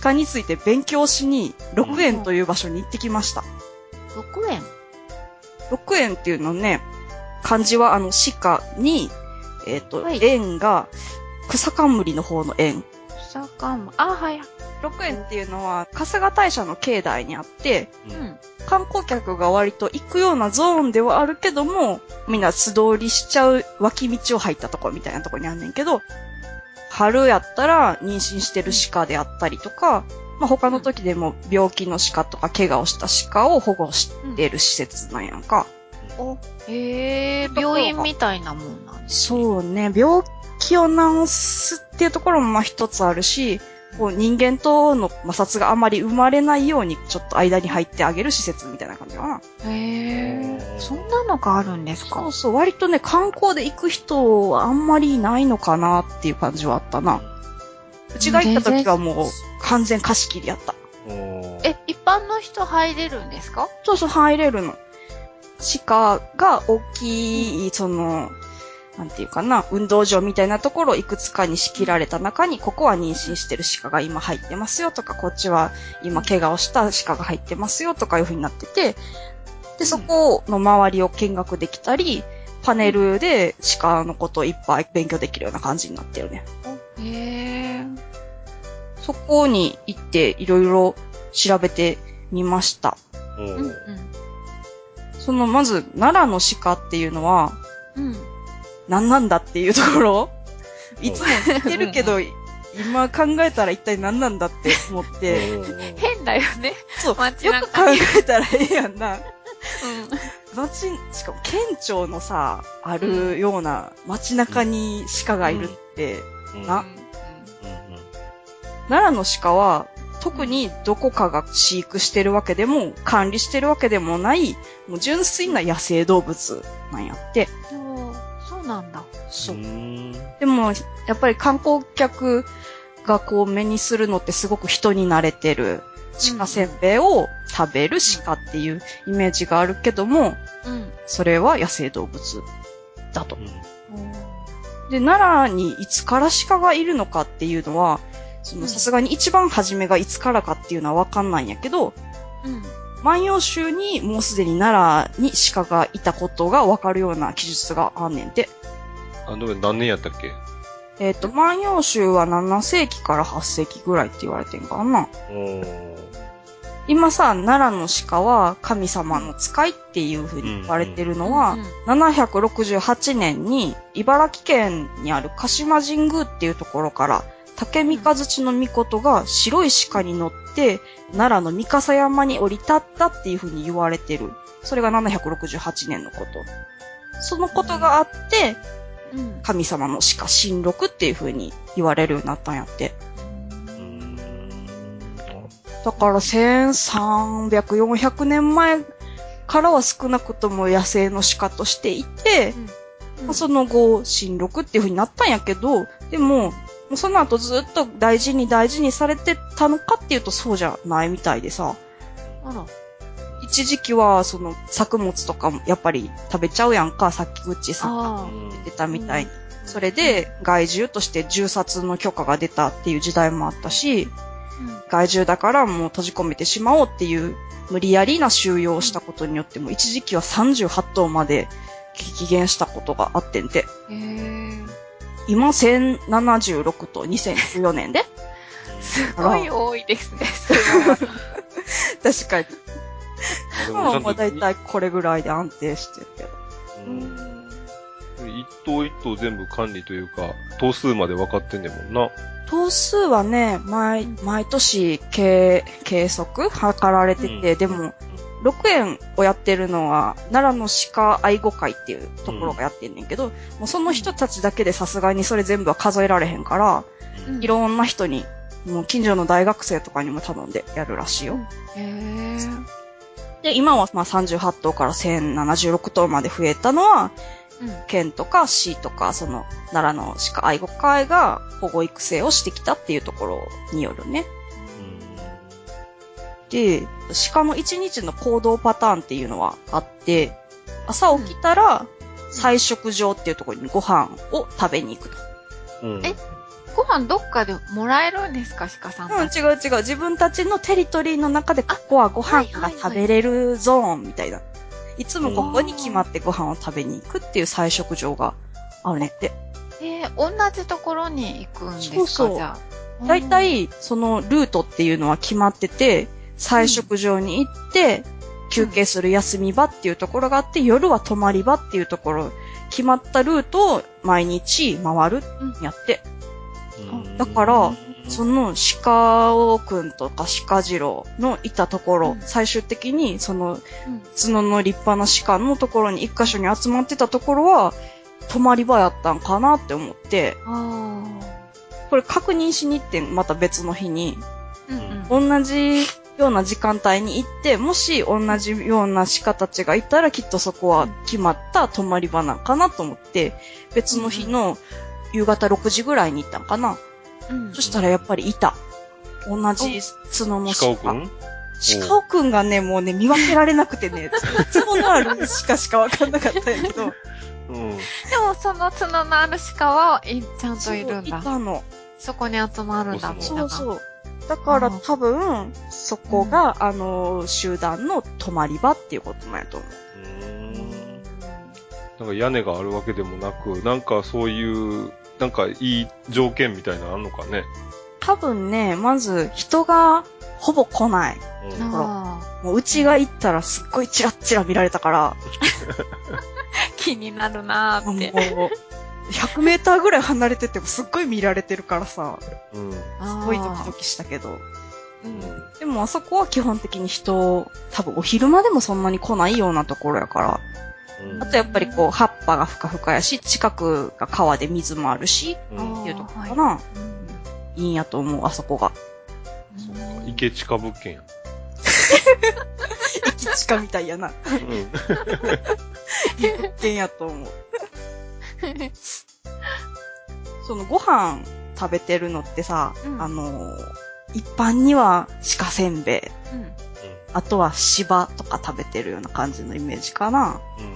鹿について勉強しに、6円という場所に行ってきました。?6 円？6円っていうのね、漢字はあの鹿に、えっ、と、はい円が草冠の方の円。坂も、あ、はい。6円っていうのは、春日大社の境内にあって、ううんん。観光客が割と行くようなゾーンではあるけども、みんな素通りしちゃう脇道を入ったところみたいなところにあんねんけど、春やったら妊娠してる鹿であったりとか、まあ、他の時でも病気の鹿とか怪我をした鹿を保護してる施設なんやんか。お、へえ、病院みたいなもんなんです。そうね、病気を治すっていうところもまあ一つあるし、こう人間との摩擦があまり生まれないようにちょっと間に入ってあげる施設みたいな感じかな。へえ、そんなのがあるんですか？そうそう、割とね、観光で行く人はあんまりいないのかなっていう感じはあったな。うちが行った時はもう完全貸し切りやった。え、一般般の人入れるんですか？そうそう、入れるの。鹿が大きい、その、なんていうかな、運動場みたいなところをいくつかに仕切られた中に、ここは妊娠してる鹿が今入ってますよとか、こっちは今怪我をした鹿が入ってますよとかいう風になってて、で、そこの周りを見学できたり、パネルで鹿のことをいっぱい勉強できるような感じになってるね。へえ。そこに行っていろいろ調べてみました。うん。その、まず、奈良の鹿っていうのは、うん。何なんだっていうところ、いつも言ってるけど、今考えたら一体何なんだって思って、変だよね。そう、街よく考えたらええやんな。うん。街、しかも県庁のさ、あるような街中に鹿がいるって、うん。な。うん。奈良の鹿は、特にどこかが飼育してるわけでも、管理してるわけでもない、もう純粋な野生動物なんやって。そうそうなんだ。そうう。んでも、やっぱり観光客がこう目にするのってすごく人に慣れてる鹿せんべいを食べる鹿っていうイメージがあるけども、うん。それは野生動物だとう。んで、奈良にいつから鹿がいるのかっていうのは、そのうんさすがに一番初めがいつからかっていうのはわかんないんやけど、うん。万葉集にもうすでに奈良に鹿がいたことがわかるような記述があんねんて。あの、何年やったっけ？えっ、と、万葉集は7世紀から8世紀ぐらいって言われてんかな。うん今さ、奈良の鹿は神様の使いっていう風に言われてるのは、768年に茨城県にある鹿島神宮っていうところから、竹三日月の御事が白い鹿に乗って奈良の三笠山に降り立ったっていう風に言われてる。それが768年のこと。そのことがあって、うん。神様の鹿、神禄っていう風に言われるようになったんやって。うんだから1300、400年前からは少なくとも野生の鹿としていて、まあその後、新録っていう風になったんやけど、でも、その後ずっと大事に大事にされてたのかっていうとそうじゃないみたいでさ、あら。一時期はその作物とかもやっぱり食べちゃうやんか、さっきグッチーさんがあ言ってたみたいに。それで害獣として銃殺の許可が出たっていう時代もあったし、害獣だからもう閉じ込めてしまおうっていう無理やりな収容をしたことによっても一時期は38頭まで激減したことがあってんて。へえ。今1076と2014年ですごい多いですね。確かに。で今はもうだいいたいこれぐらいで安定してるけど。一頭一頭全部管理というか、頭数まで分かってんねんもんな。頭数はね、毎、毎年計、計測測られてて、うんでも、6円をやってるのは、奈良の鹿愛護会っていうところがやってんねんけど、もうその人たちだけでさすがにそれ全部は数えられへんから、うんいろんな人に、もう近所の大学生とかにも頼んでやるらしいよ。へえ。で、今はまあ38頭から1076頭まで増えたのは、うん。県とか市とか、その奈良の鹿愛護会が保護育成をしてきたっていうところによるね。で、鹿の1日の行動パターンっていうのはあって、朝起きたら、菜食場っていうところにご飯を食べに行くと。うんえ？ご飯どっかでもらえるんですか、鹿さんうん。違う違う。自分たちのテリトリーの中で、ここはご飯が食べれるゾーンみたいな。いつもここに決まってご飯を食べに行くっていう菜食場があるねって。えー、同じところに行くんですか、そうそうじゃあ。だいたい、そのルートっていうのは決まってて、菜食場に行って、休憩する休み場っていうところがあって、夜は泊まり場っていうところ、決まったルートを毎日回るうんやって、うん。だから、その鹿尾くんとか鹿次郎のいたところ、うん。最終的にそのうん。角の立派な鹿のところに一箇所に集まってたところは、泊まり場やったんかなって思って、あこれ確認しに行ってん、また別の日に、あ。うんうん。同じような時間帯に行って、もし同じような鹿たちがいたらきっとそこは決まった泊まり場なんかなと思って、別の日の夕方6時ぐらいに行ったんかな。うんそしたらやっぱりいた。同じ角の鹿。鹿尾くん？鹿尾くんがね、もうね、見分けられなくてね、角のある鹿しかわかんなかったんやけど、うん。でもその角のある鹿はいちゃんといるんいだ。たの。そこに集まるんだ、みんなが。そうそう。だからうん多分、そこが、あの、集団の泊まり場っていうことなんやと思う。うーんなんか屋根があるわけでもなく、なんかそういう、なんかいい条件みたいなのあんのかね？多分ね、まず人がほぼ来ない。うん。あもううちが行ったらすっごいチラッチラ見られたから、ー 気になるなーって。100メーターぐらい離れててもすっごい見られてるからさ、うん。すごいドキドキしたけど。うんでもあそこは基本的に人、多分お昼間でもそんなに来ないようなところやから。うんあとやっぱりこう、葉っぱがふかふかやし、近くが川で水もあるし、うんっていうとこかな。いいんやと思う、あそこが。うん池地下物件や。駅近みたいやな。うん。いい物件やと思う。そのご飯食べてるのってさ、うんあの、一般には鹿せんべい、うんあとは芝とか食べてるような感じのイメージかな。うん。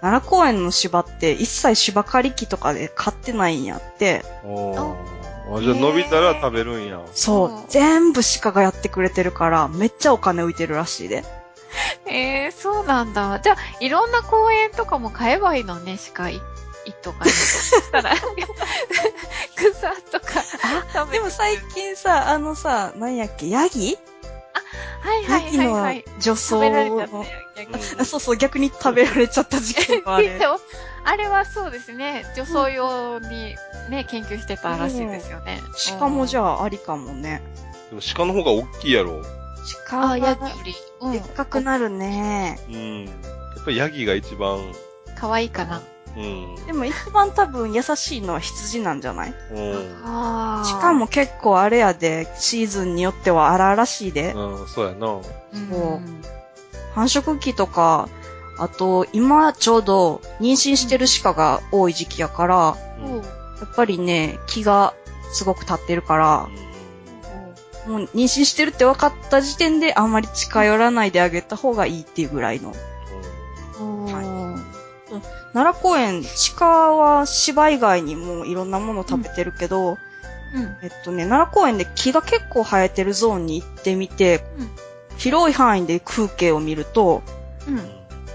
奈良公園の芝って一切芝刈り機とかで買ってないんやって。おーあ、じゃあ伸びたら食べるんや。そう、うん全部鹿がやってくれてるから、めっちゃお金浮いてるらしいで。えー、そうなんだ。じゃあ、いろんな公園とかも買えばいいのね、鹿い、いとかに。そしたら、草とか食べでも最近さ、あのさ、なんやっけ、ヤギ？はいはいヤギのはいはい。女装食べられちゃったのそうそう、逆に食べられちゃった事件があれで。もあれはそうですね。女装用にね、研究してたらしいですよね。鹿もじあ。ゃあありかもね。でも鹿の方が大きいやろ。鹿あ、ヤギはより。うんでっかくなるね。うん。やっぱりヤギが一番、可愛いかな。うん。でも一番多分優しいのは羊なんじゃない？うん。ああ。鹿も結構あれやで、シーズンによっては荒々しいで。うん、そうやな。うん。繁殖期とか、あと、今ちょうど妊娠してる鹿が多い時期やから、うん。やっぱりね、気がすごく立ってるから、もう妊娠してるって分かった時点であんまり近寄らないであげた方がいいっていうぐらいの。は奈良公園、鹿は芝以外にもいろんなもの食べてるけど、うん。えっとね、奈良公園で木が結構生えてるゾーンに行ってみて、うん広い範囲で風景を見ると、うん。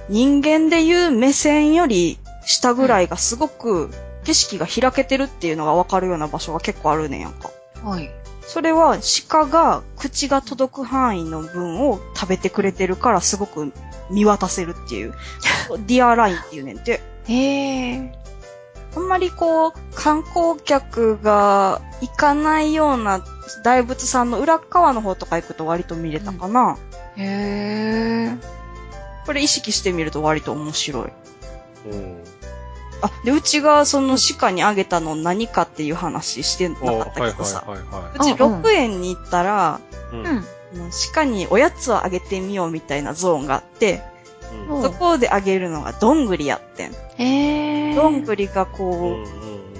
人間でいう目線より下ぐらいがすごく景色が開けてるっていうのがわかるような場所が結構あるねんやんか。はい。それは鹿が口が届く範囲の分を食べてくれてるからすごく見渡せるっていう。 deer line っていうねんて。へえ。あんまりこう、観光客が行かないような大仏さんの裏側の方とか行くと割と見れたかな。へえ。これ意識してみると割と面白い。うん。あ、で、うちがその鹿にあげたの何かっていう話してなあかったけどさ。はいはうちうんうん6円に行ったら、鹿におやつをあげてみようみたいなゾーンがあって、そこであげるのがどんぐりやってん。へえ。どんぐりがうんこ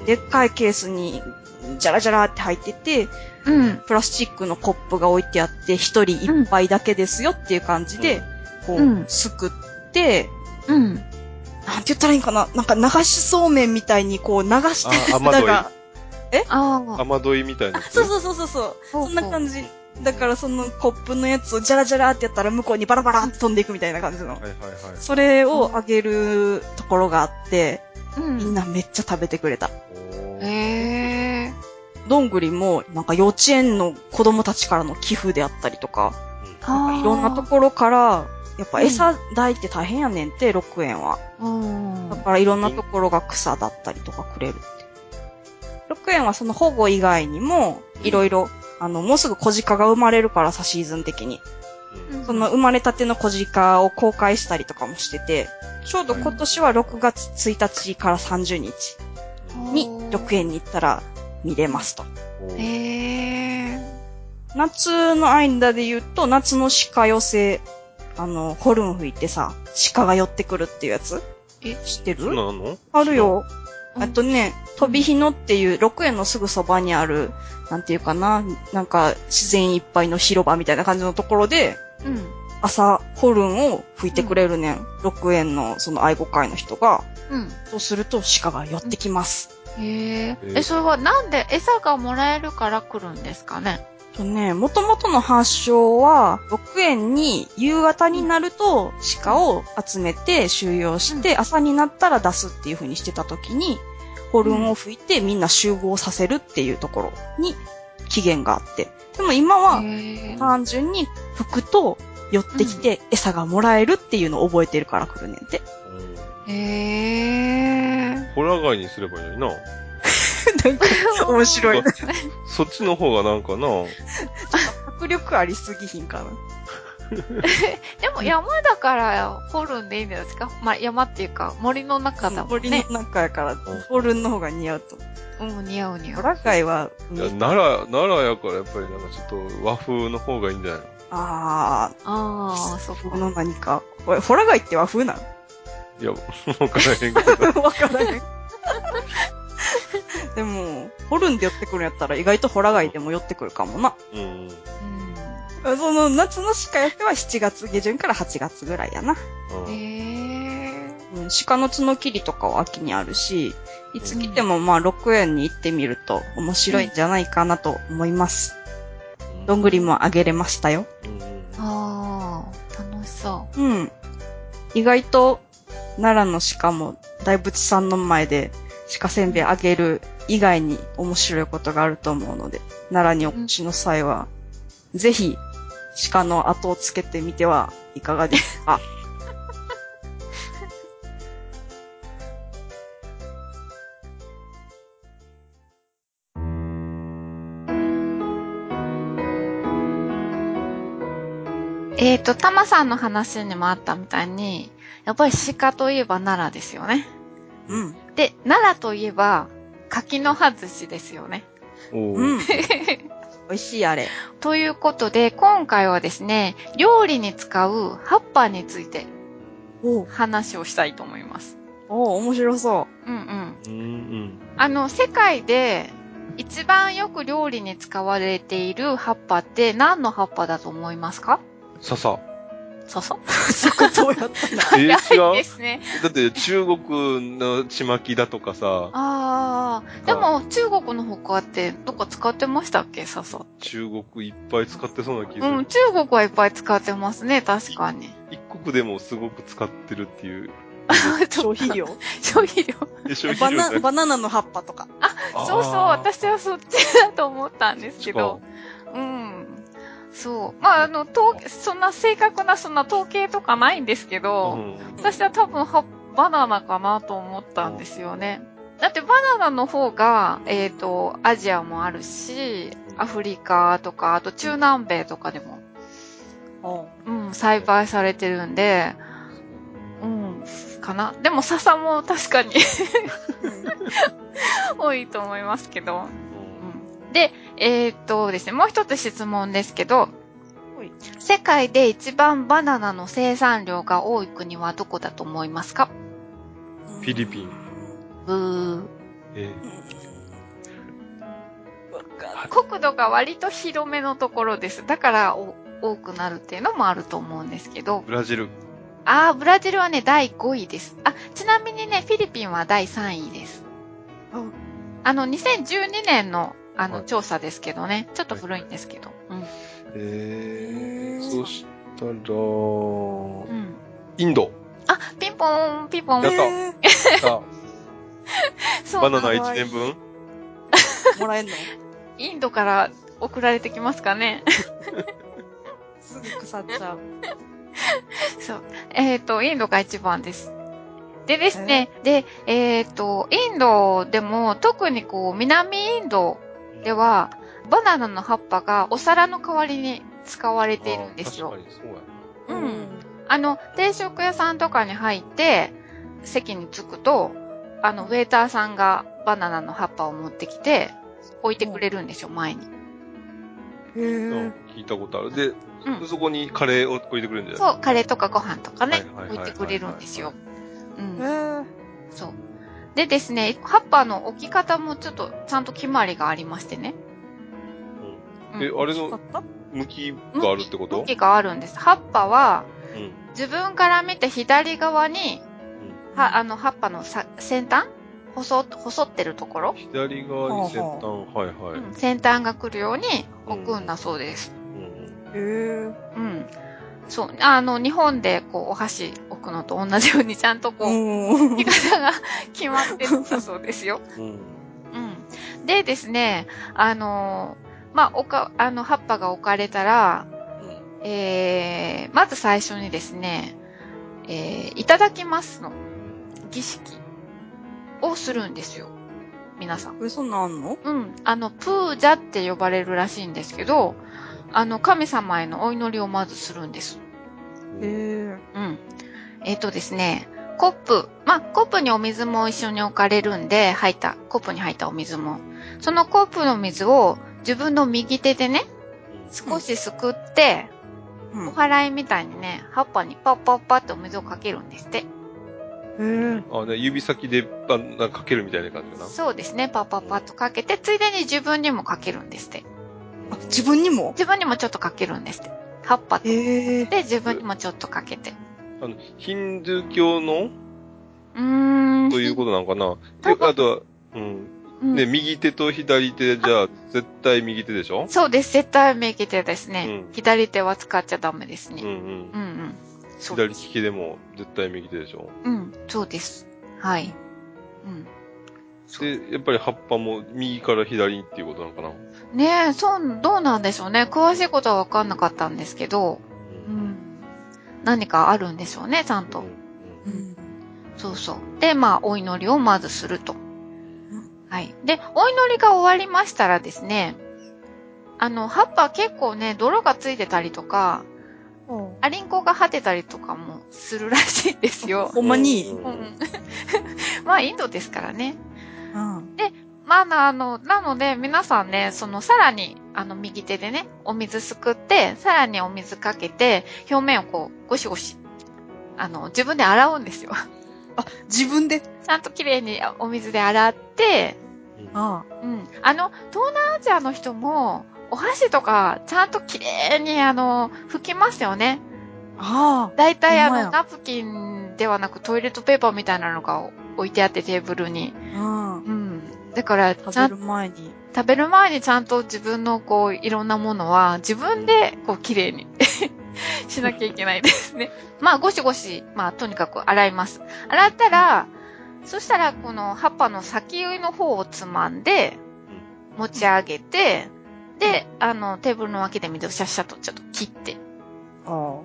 うでっかいケースに、じゃらじゃらって入ってて、うん。プラスチックのコップが置いてあって、一人一杯だけですよっていう感じで、こう、うんすくって、うん。なんて言ったらいいんかな？なんか流しそうめんみたいにこう流してあ雨どいが、ああ。雨どいみたいな。そうそうそうそうそう。そんな感じ。だからそのコップのやつをジャラジャラってやったら向こうにバラバラって飛んでいくみたいな感じのはい。はいはい。それをあげるところがあって、うん。みんなめっちゃ食べてくれた。へえ。どんぐりも、なんか幼稚園の子供たちからの寄付であったりとか、ああ。いろんなところから、やっぱ餌代って大変やねんって、6円は。うん。だからいろんなところが草だったりとかくれるって。6円はその保護以外にも、いろいろ、あの、もうすぐ小鹿が生まれるからさ、シーズン的に。うんその生まれたての小鹿を公開したりとかもしてて、ちょうど今年は6月1日から30日に6円に行ったら見れますと。へえ。夏の間で言うと、夏の鹿寄せ、あの、ホルン吹いてさ、鹿が寄ってくるっていうやつ？え？知ってる？そうなの？あるよ。あとね、飛び火のっていう6円のすぐそばにある、なんていうかな、なんか自然いっぱいの広場みたいな感じのところで、うん。朝、ホルンを吹いてくれるねん。6円のその愛護会の人が。うん。そうすると鹿が寄ってきます。へえ。えーえ、それはなんで餌がもらえるから来るんですかね？とね、元々の発祥は、6円に夕方になると鹿を集めて収容して、朝になったら出すっていう風にしてた時に、ホルンを吹いてみんな集合させるっていうところに起源があって。でも今は。単純に吹くと寄ってきて餌がもらえるっていうのを覚えてるから来るねんて。うんへえ。ホラー街にすればいいのにな。なんか面白い。そっちの方がなんかな、迫力ありすぎひんかな。でも山だから掘るんでいいんですか？まあ山っていうか森の中だもん森ね。の中やから、ホルンの方が似合うと。うん、似合う似合う。ホラガイは、いや、奈良、奈良やからやっぱりなんかちょっと和風の方がいいんじゃないの？あああ、ー、そっか。僕の何か。これ、ホラガイって和風なん？いや、わからへんけど。わからへん。でも、ホルンで寄ってくるんやったら意外とホラガイでも寄ってくるかもな。うん。うん。その夏の鹿やっては7月下旬から8月ぐらいやな。うんへえ。うん、鹿の角切りとかは秋にあるし、いつ来てもまあ6円に行ってみると面白いんじゃないかなと思います。どんぐりもあげれましたよ。うん。ああ、楽しそうん。意外と奈良の鹿も大仏さんの前で鹿せんべいあげる以外に面白いことがあると思うので、奈良にお越しの際は、ぜひ鹿の後をつけてみてはいかがですか？う。えっ、と、タマさんの話にもあったみたいに、やっぱり鹿といえば奈良ですよね。うん。で、奈良といえば、柿の葉寿司ですよね。美味しいあれ。ということで、今回はですね、料理に使う葉っぱについてお話をしたいと思います。お面白そうんうん。うんうん。あの、世界で一番よく料理に使われている葉っぱって何の葉っぱだと思いますか？笹。そうそう。う。そこどうやったんだえー早い違う？ですね。だって中国のちまきだとかさ、ああ、でも中国の他ってどっか使ってましたっけ？笹。中国いっぱい使ってそうな気がする。うん、中国はいっぱい使ってますね、確かに。一国でもすごく使ってるっていう。消費量？消費量。バナ費量ねバナナの葉っぱとか。そうそう、私はそっちだと思ったんですけど。うん。そう。まあ、あの、統計そんな正確な、そんな統計とかないんですけど、うん私は多分は、バナナかなと思ったんですよね。だってバナナの方が、えっ、と、アジアもあるし、アフリカとか、あと中南米とかでも、うん、栽培されてるんで、うん、かな。でも笹も確かに 多いと思いますけど。うん、で、えーっとですね、もう一つ質問ですけどはい、世界で一番バナナの生産量が多い国はどこだと思いますか？フィリピン。ブー。えわか国土が割と広めのところです。だからお多くなるっていうのもあると思うんですけど。ブラジル。あー、ブラジルはね、第5位です。あ、ちなみにね、フィリピンは第3位です。ああの、2012年の、あの、はい調査ですけどね。ちょっと古いんですけど。うん。えー、そしたら、うん。インド。あ、ピンポーン、ピンポーン。やったえあ そうバナナかわいい1年分？ー もらえんの？インドから送られてきますかね。すぐ腐っちゃう。そう。えっ、と、インドが一番です。でですね、で、えっ、と、インドでも、特にこう、南インドでは、バナナの葉っぱがお皿の代わりに使われているんですよあ。確かにそうやうん。あの、定食屋さんとかに入って、席に着くと、あの、ウェイターさんがバナナの葉っぱを持ってきて、置いてくれるんですよ、前に。聞いたことある。で、うん。そこにカレーを置いてくれるんじゃないそう、カレーとかご飯とかね置いてくれるんですよ。うん。そう。でですね、葉っぱの置き方もちょっとちゃんと決まりがありましてね。うんえ、あれの向きがあるってこと？向きがあるんです。葉っぱは、うん。自分から見て左側に、うんは、あの、葉っぱのさ先端？細、細ってるところ、左側に先端、はいはい。うん先端が来るように置くんだそうです。うんへー。うん。そう。あの、日本でこう、お箸置くのと同じようにちゃんとこう、うん 置き方が決まってるんだそうですよ。うん。うん。でですね、あのーまあ、おか、あの、葉っぱが置かれたら、えー、まず最初にですね、えー、いただきますの儀式をするんですよ。皆さん。え、そんなんあんの？うん。あの、プージャって呼ばれるらしいんですけど、あの、神様へのお祈りをまずするんです。うん。へー。うん。えっ、とですね、コップ、まあ、コップにお水も一緒に置かれるんで、入った、コップに入ったお水も。そのコップの水を自分の右手でね、少しすくって、うんお祓いみたいにね、葉っぱにパッパッパってお水をかけるんですって。へー。あ、ね、指先で、あなんかかけるみたいな感じかな。そうですね、パッパッパッとかけて、ついでに自分にもかけるんですって。あ、自分にも？自分にもちょっとかけるんですって。葉っぱ。で、自分にもちょっとかけて。あの、ヒンドゥー教の？うーん。ということなのかな？あとは、うん。うんね、右手と左手じゃあ、絶対右手でしょ？そうです。絶対右手ですね。うん左手は使っちゃダメですね。うんうんう。んうん。左利きでも絶対右手でしょ？うん、そうです。はい。うん。で、やっぱり葉っぱも右から左にっていうことなのかなねえ、そう、どうなんでしょうね。詳しいことは分かんなかったんですけど、うん。何かあるんでしょうね、ちゃんと。うんうん。そうそう。で、まあ、お祈りをまずすると。はい。で、お祈りが終わりましたらですね、あの、葉っぱ結構ね、泥がついてたりとか、ほアリンコが張ってたりとかもするらしいんですよ。ほんまに？うんうん。まあ、インドですからね。うん。まあ、なあの、なので、皆さんね、その、さらに、あの、右手でね、お水すくって、さらにお水かけて、表面をこう、ゴシゴシ、あの、自分で洗うんですよ。あ、自分で？ちゃんと綺麗にお水で洗って、あうん。あの、東南アジアの人も、お箸とか、ちゃんと綺麗に、あの、拭きますよね。あ。あだいたいあの、ナプキンではなくトイレットペーパーみたいなのが置いてあってテーブルに。あ。うん。うん。だから、ちゃん食べる前に。食べる前にちゃんと自分のこう、いろんなものは自分でこう、綺麗に しなきゃいけないですね。まあ、ゴシゴシ、まあ、とにかく洗います。洗ったら、そしたら、この葉っぱの先の方をつまんで、持ち上げて、で、あの、テーブルの脇で水をシャッシャッとちょっと切って、あ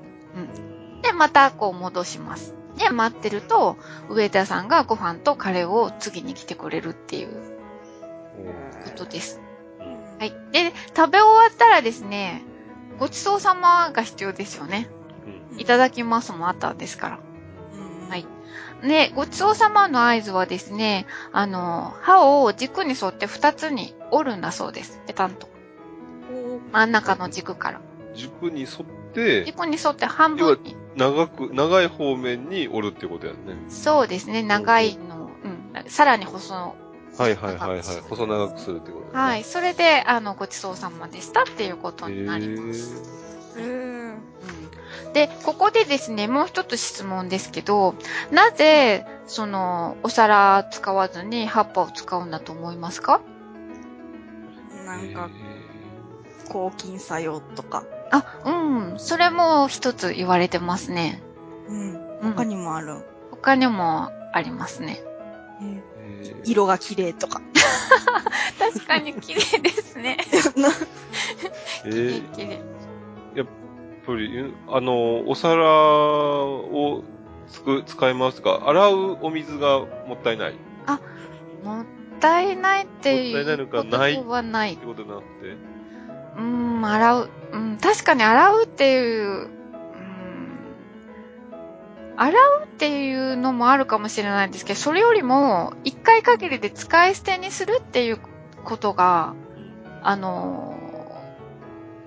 で、またこう戻します。で、待ってると、上田さんがご飯とカレーを次に来てくれるっていうことです。はい。で、食べ終わったらですね、ごちそうさまが必要ですよね。いただきますもあったんですから。うんはい。で、ごちそうさまの合図はですね、あの、歯を軸に沿って二つに折るんだそうです。ペタンと。真ん中の軸から。軸に沿って、軸に沿って半分に。長く、長い方面に折るってことやね。そうですね、長いの、うん。さらに細の。はいはいはいはい。細長くするってことね。はい。それで、あの、ごちそうさまでしたっていうことになります。うんで、ここでですね、もう一つ質問ですけど、なぜ、その、お皿使わずに葉っぱを使うんだと思いますか？なんか、抗菌作用とか。あ、うん。それも一つ言われてますね。うん。うん他にもある。他にもありますね。えーえー色が綺麗とか。確かに綺麗ですね。え綺麗ー綺麗。やっぱり、うんあの、お皿をつく、使いますが、洗うお水がもったいない？っもったいないっていもったいないうのかことない？はないて。ことになって。うーん、洗う。うん、確かに洗うっていう、うん、洗うっていうのもあるかもしれないんですけど、それよりも、一回限りで使い捨てにするっていうことが、あのー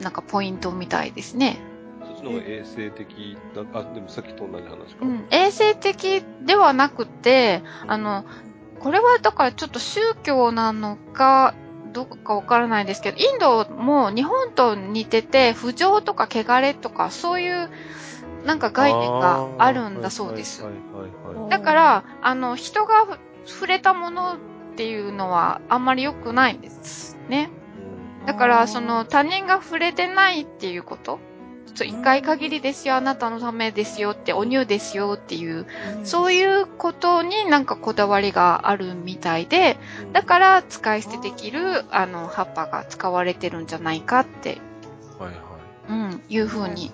なんかポイントみたいですね。そっちの方が衛生的だ、あ、でもさっきと同じ話か。うん、衛生的ではなくて、あの、これはだからちょっと宗教なのか、どうかわからないですけど、インドも日本と似てて、不浄とか汚れとか、そういうなんか概念があるんだそうです。だから、あの、人が触れたものっていうのはあんまり良くないんですね。だから、その他人が触れてないっていうこと。一回限りですよ、あなたのためですよって、お乳ですよっていう、そういいうことになんかこだわりがあるみたいで、うんだから使い捨てできる、あの、葉っぱが使われてるんじゃないかって、はいはい。うん、いうふうに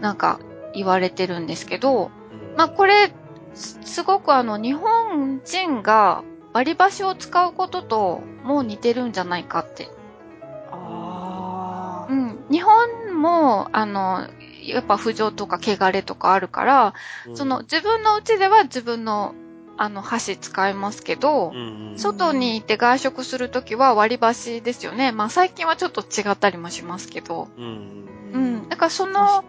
なんか言われてるんですけど、うんまあ、これ、すすごくあの、日本人が割り箸を使うことともう似てるんじゃないかって。も、あの、やっぱ不浄とか汚れとかあるから、その、自分の家では自分の、あの、箸使いますけど、うんうん外に行って外食するときは割り箸ですよね。まあ最近はちょっと違ったりもしますけど。うんうん。だからその。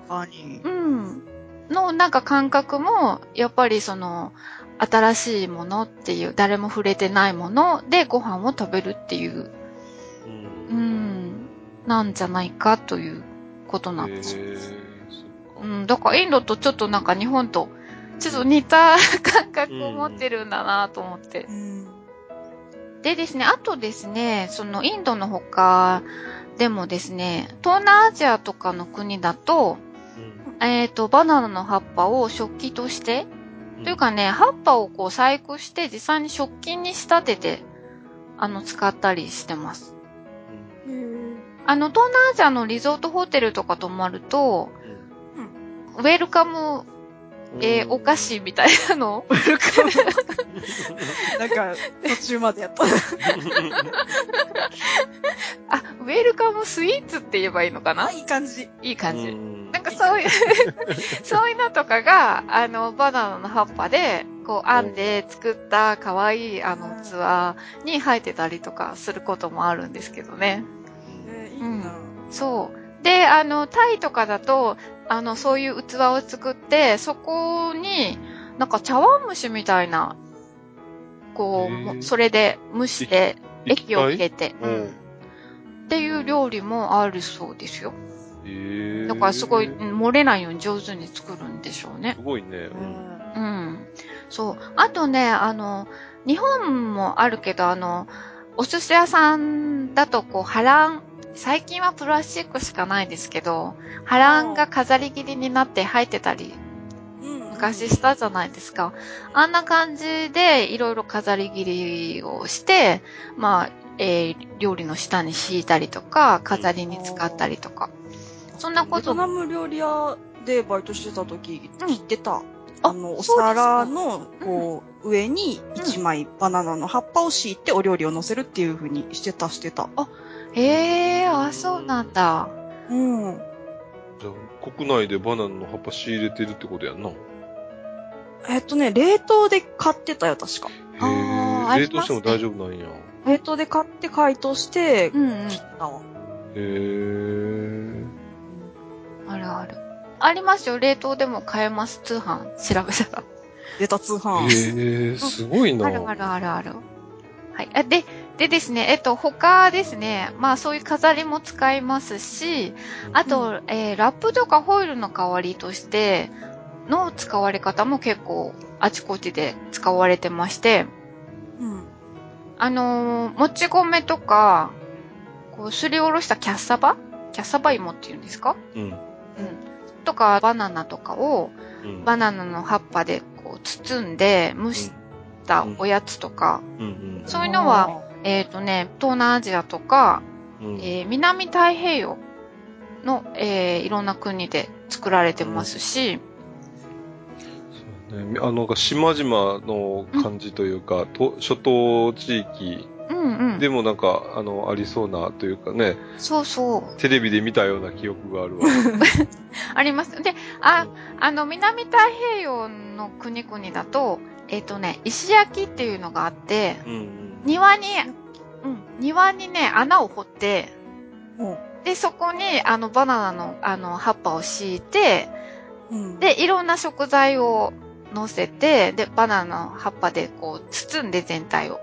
うん。のなんか感覚も、やっぱりその、新しいものっていう、誰も触れてないものでご飯を食べるっていう、うんうん、なんじゃないかということなんですよ。うん、だからインドとちょっとなんか日本と、ちょっと似た感覚を持ってるんだなと思って。うんでですね、あとですね、そのインドの他でもですね、東南アジアとかの国だと、うんえっ、と、バナナの葉っぱを食器として、というかね、葉っぱをこう細工して実際に食器に仕立てて、あの、使ったりしてます。あの、東南アジアのリゾートホテルとか泊まると、ウェルカム、えーお菓子みたいなの？をなんか、途中までやった。あ、ウェルカムスイーツって言えばいいのかあ、ないい感じ。い感じ。うんなんかそういう、そういうのとかが、あの、バナナの葉っぱで、こう、編んで作った可愛い、あの、器に生えてたりとかすることもあるんですけどね。えーいいうんな。そう。で、あの、タイとかだと、あの、そういう器を作って、そこに、なんか茶碗蒸しみたいな、こうそれで蒸して、液を入れて、ううんん。っていう料理もあるそうですよ。だからすごい、うん漏れないように上手に作るんでしょうねす。ごいね。ううんんうん。そう。あとね、あの、日本もあるけど、あの、お寿司屋さんだと、こう、波乱、最近はプラスチックしかないですけど、波乱が飾り切りになって入ってたり、昔したじゃないですか。あんな感じで、いろいろ飾り切りをして、まあ、えー料理の下に敷いたりとか、飾りに使ったりとか。そんなこベトナ。ム料理屋でバイトしてた時、うん切ってた。ああの、お皿の、こう、上に一枚バナナの葉っぱを敷いてお料理を乗せるっていう風にしてた、してた。へえー、あ、そうなんだ。うん。じゃあ、国内でバナナの葉っぱ仕入れてるってことやんな。へえっとね、冷凍で買ってたよ、確か。あーえ。冷凍しても大丈夫なんや。冷凍で買って解凍してう、んうん切。ったわ。へえ。あるある。ありますよ。冷凍でも買えます。通販調べたら。出た通販。へえ、すごいな。あるあるあるある。はい。あで、でですね、えっと、他ですね、まあそういう飾りも使いますし、あと、えーラップとかホイルの代わりとしての使われ方も結構あちこちで使われてまして、うん。あのーもち米とか、こう、すりおろしたキャッサバ？キャッサバ芋っていうんですか？うん。うん。とか、バナナとかを、うん。バナナの葉っぱでこう包んで蒸したおやつとか、うんうんそういうのは、えっ、とね、東南アジアとか、うん。えー南太平洋の、えーいろんな国で作られてますし、そうね、あの、島々の感じというか、と諸島地域うんうん。でもなんか、あの、ありそうなというかね、そうそう。テレビで見たような記憶があるわ。あります。で、あ、あの、南太平洋の国々だと、えっ、とね、石焼きっていうのがあって、うんうん。庭に、うん、庭にね、穴を掘って、うんで、そこに、あの、バナナの、あの、葉っぱを敷いて、うん。で、いろんな食材を乗せて、で、バナナの葉っぱでこう包んで全体を。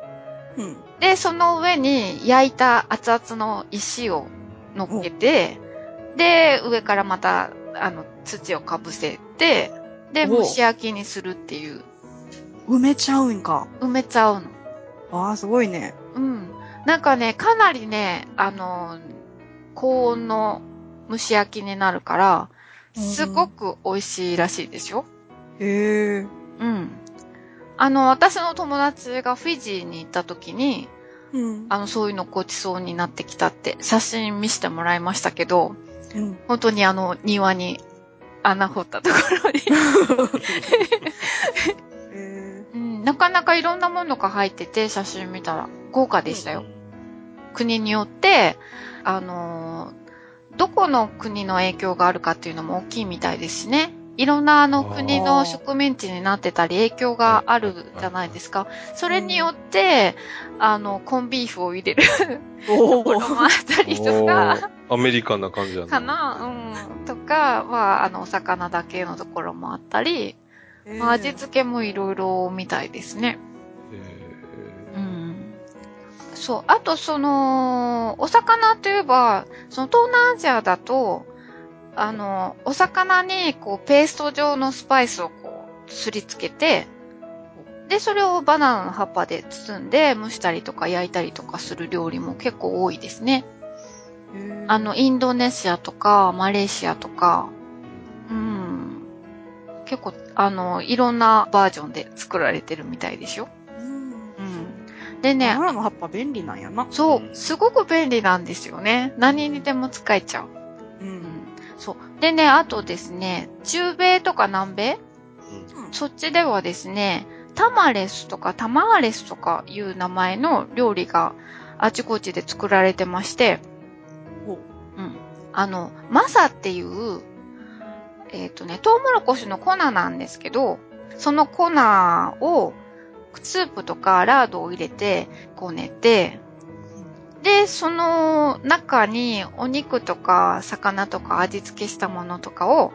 うん。で、その上に焼いた熱々の石を乗っけて、で、上からまた、あの、土をかぶせて、で、お蒸し焼きにするっていう、埋めちゃうんか。埋めちゃうの。ああ、すごいね。うん。なんかね、かなりね、あの、高温の蒸し焼きになるから、すごく美味しいらしいですよ。へえ。うん。あの、私の友達がフィジーに行った時に、うん。あの、そういうのごちそうになってきたって、写真見せてもらいましたけど、うん。本当にあの、庭に穴掘ったところに、なかなかいろんなものが入ってて、写真見たら。豪華でしたよ。国によって、あのーどこの国の影響があるかっていうのも大きいみたいですしね。いろんなあの国の植民地になってたり影響があるじゃないですか。それによって、あの、コンビーフを入れる。ところもあったりとおか、ー。アメリカンな感じやかな？うん。とか、まあ、あの、お魚だけのところもあったり、まあ、味付けもいろいろみたいですね。えうん。そう。あと、その、お魚といえば、その東南アジアだと、あの、お魚に、こう、ペースト状のスパイスをこう、すりつけて、で、それをバナナの葉っぱで包んで蒸したりとか焼いたりとかする料理も結構多いですね。あの、インドネシアとか、マレーシアとか、うん。結構、あの、いろんなバージョンで作られてるみたいでしょ？うん。うん。でねバ、の葉っぱ便利なんやな。そう、すごく便利なんですよね。何にでも使えちゃう。う。うんん。そう。でね、あとですね、中米とか南米？そっちではですね、タマレスとかタマーレスとかいう名前の料理があちこちで作られてまして、うん。あの、マサっていう、えっ、とね、トウモロコシの粉なんですけど、その粉を、スープとかラードを入れて、こねて、で、その中にお肉とか魚とか味付けしたものとかを、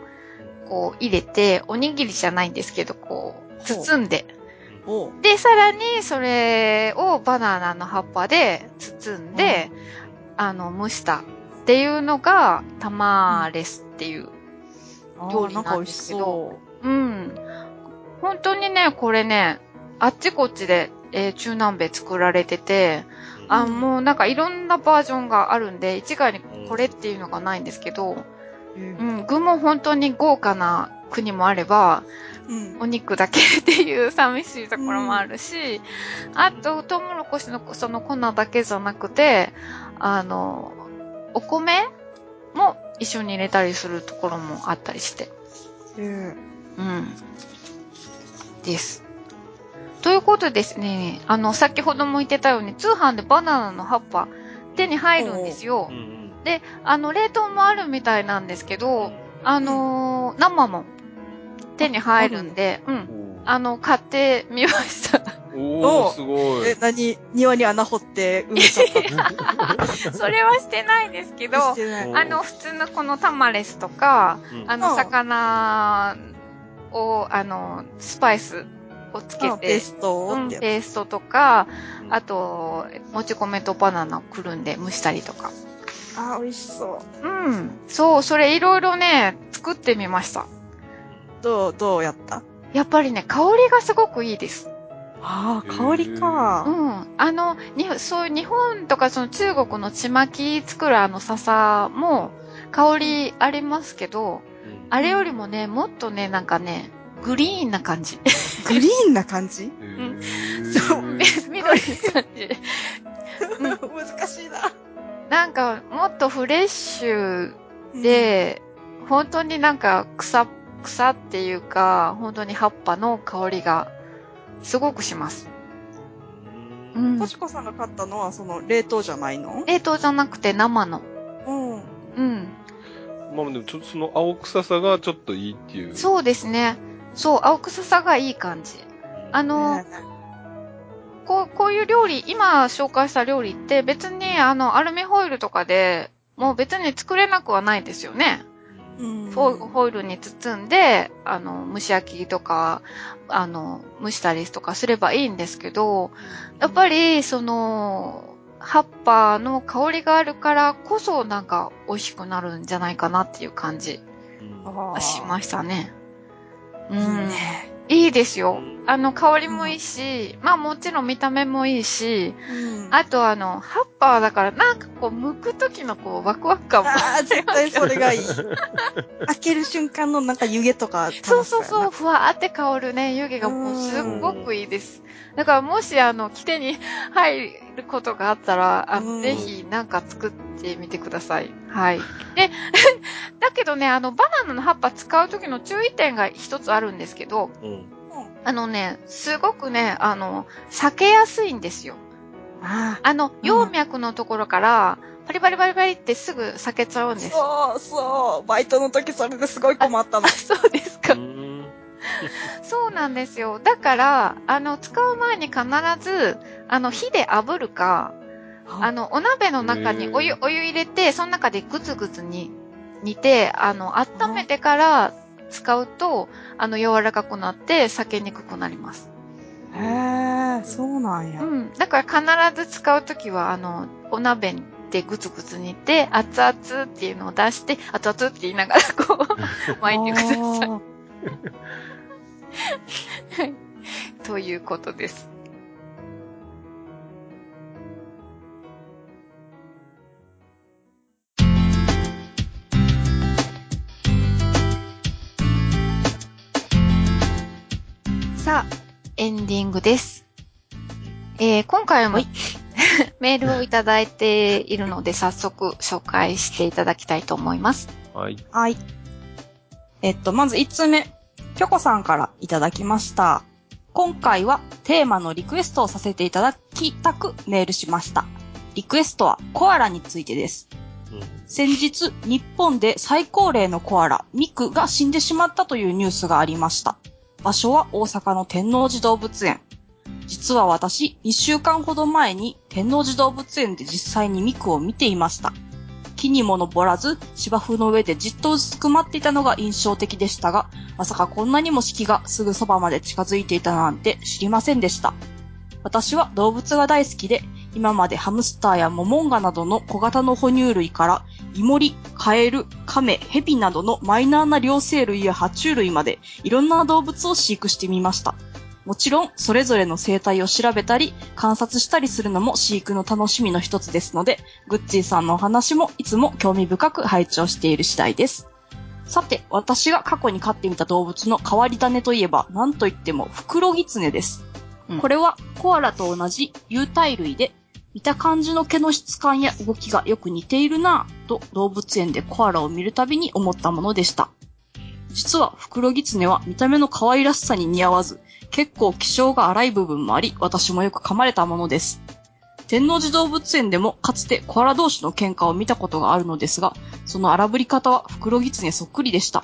こう入れて、おにぎりじゃないんですけど、こう、包んで。で、さらにそれをバナナの葉っぱで包んで、あの、蒸したっていうのが、タマーレスっていう。あ料理ーなんか美味しそうん。本当にね、これね、あっちこっちで、えー中南米作られてて、あ、もうなんかいろんなバージョンがあるんで、一概にこれっていうのがないんですけど、う。ん、具も本当に豪華な国もあれば、うん。お肉だけっていう寂しいところもあるし、あと、トウモロコシのその粉だけじゃなくて、あの、お米も一緒に入れたりするところもあったりして。へえうん。です。ということでですね、あの、先ほども言ってたように、通販でバナナの葉っぱ手に入るんですよう。んで、あの、冷凍もあるみたいなんですけど、あのー生も手に入るんで、うん。うんあの、買ってみました。おー、すごいえ、。何庭に穴掘って埋めちゃったそれはしてないですけど、してない。うんあの、普通のこのタマレスとか、うんあの、うん魚を、あの、スパイスをつけて、あペーストうん。ペーストとか、あと、もち米とバナナをくるんで蒸したりとか。あー、美味しそう。うん。そう、それいろいろね、作ってみました。どう、どうやった？やっぱりね、香りがすごくいいです。ああ、香りうか。ん。あの、にそういう日本とかその中国のちまき作るあの笹も香りありますけど、あれよりもね、もっとね、なんかね、グリーンな感じ。グリーンな感じ？うんそう、み 緑な感じ。難しいな。なんか、もっとフレッシュで、本当になんか草、草っていうか、本当に葉っぱの香りがすごくします。ううん、んと。しこさんが買ったのは、その、冷凍じゃないの？冷凍じゃなくて生の。うん。うん。まあでもちょっとその青臭さがちょっといいっていう。そうですね。そう、青臭さがいい感じ。あの、ねこう、こういう料理、今紹介した料理って別にあの、アルミホイルとかでもう別に作れなくはないですよね。うんフォフォイルに包んで、あの、蒸し焼きとか、あの、蒸したりとかすればいいんですけど、やっぱり、その、葉っぱの香りがあるからこそなんか美味しくなるんじゃないかなっていう感じうんしましたね。ういいん。ね。いいですよ。あの、香りもいいし、まあもちろん見た目もいいし、うんあとあの、葉っぱだからなんかこう、剥くときのこう、ワクワク感も。ああ、絶対それがいい。開ける瞬間のなんか湯気とかそうそうそう、うふわーって香るね、湯気がもうすっごくいいです。だからもしあの、着手に入ることがあったら、あの、うんぜひなんか作ってみてください。はい。で、だけどね、あの、バナナの葉っぱ使うときの注意点が一つあるんですけど、うん。あのね、すごくね、あの、避けやすいんですよ。ああの、葉脈のところから、パリパリパリパリってすぐ避けちゃうんあ、です。そうそう。バイトの時それですごい困ったのあ、。そうですか。うんそうなんですよ。だから、あの、使う前に必ず、あの、火で炙るか、あの、お鍋の中にお湯お湯入れて、その中でグツグツに煮て、あの、温めてから使うと、あの、柔らかくなって、避けにくくなります。へえ、そうなんや。うん。だから必ず使うときは、あの、お鍋でグツグツ煮て、熱々っていうのを出して、熱々って言いながら、こう、巻いてください。はい。ということです。さあ、エンディングです。えー今回も、はい メールをいただいているので、早速紹介していただきたいと思います。はい。はい。えっと、まず1つ目。きょこさんからいただきました。今回はテーマのリクエストをさせていただきたくメールしました。リクエストはコアラについてです。うん先日、日本で最高齢のコアラ、ミクが死んでしまったというニュースがありました。場所は大阪の天王寺動物園。実は私、2週間ほど前に天王寺動物園で実際にミクを見ていました。木にも登らず、芝生の上でじっとうずくまっていたのが印象的でしたが、まさかこんなにも四季がすぐそばまで近づいていたなんて知りませんでした。私は動物が大好きで、今までハムスターやモモンガなどの小型の哺乳類から、イモリ、カエル、カメ、ヘビなどのマイナーな両生類や爬虫類まで、いろんな動物を飼育してみました。もちろん、それぞれの生態を調べたり、観察したりするのも飼育の楽しみの一つですので、グッチーさんのお話もいつも興味深く拝聴している次第です。さて、私が過去に飼ってみた動物の変わり種といえば、なんといっても、フクロギツネです。うんこれは、コアラと同じ有袋類で、見た感じの毛の質感や動きがよく似ているなぁと動物園でコアラを見るたびに思ったものでした。実は、フクロギツネは見た目の可愛らしさに似合わず、結構気性が荒い部分もあり、私もよく噛まれたものです。天王寺動物園でもかつてコアラ同士の喧嘩を見たことがあるのですが、その荒ぶり方はフクロギツネそっくりでした。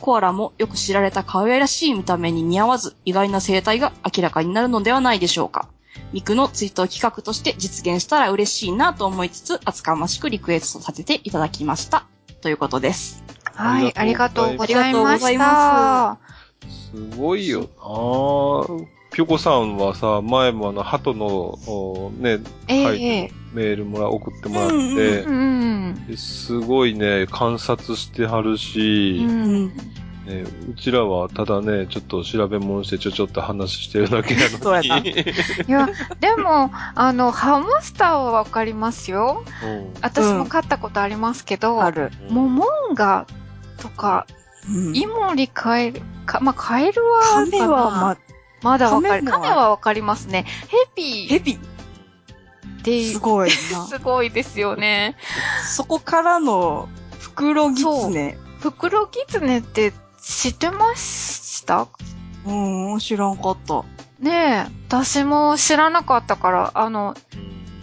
コアラもよく知られた可愛らしい見た目に似合わず、意外な生態が明らかになるのではないでしょうか。ミクの追悼企画として実現したら嬉しいなと思いつつ、厚かましくリクエストさせていただきました。ということです。はい、あありりがとがとうごうございまざいますした。すごいよなぁ。ぴょこさんはさ、前もあの、鳩の、おね、ええはいええメールもら、送ってもらって、うんうん。ですごいね、観察してはるうし、ん。ね、うちらはただね、ちょっと調べ物してちょちょっと話してるだけな そうやなのに。いや、でも、あの、ハムスターはわかりますよ。うん私も飼ったことありますけど、ある。モモンガとか、うんイモリカエル、か、まあ、カエルはカメはま、まだわかる。カメはわかりますね。ヘビヘビ、って、すごいな。すごいですよね。そこからの、フクロギツネ。フクロギツネって知ってました？うん、知らんかった。ねえ、私も知らなかったから、あの、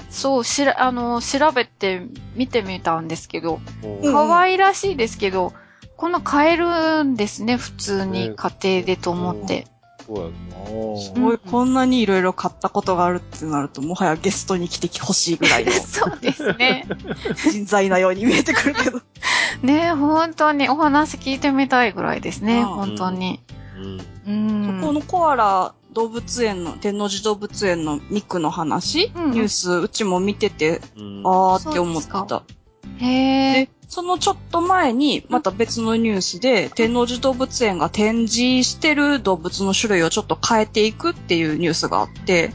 そう、しら、あの、調べて見てみたんですけど、うん可愛らしいですけど、こんな買えるんですね、普通にね家庭でと思って。そうやんなすごい、こんなにいろいろ買ったことがあるってなると、もはやゲストに来てほしいぐらいの そうですね。人材なように見えてくるけど。ねえ、本当にお話聞いてみたいぐらいですね、うん本当に。うん。うん。そこのコアラ動物園の、天王寺動物園のミクの話、うんニュース、うちも見てて、うんあーって思った。へえで。、そのちょっと前に、また別のニュースで、天王寺動物園が展示してる動物の種類をちょっと変えていくっていうニュースがあって、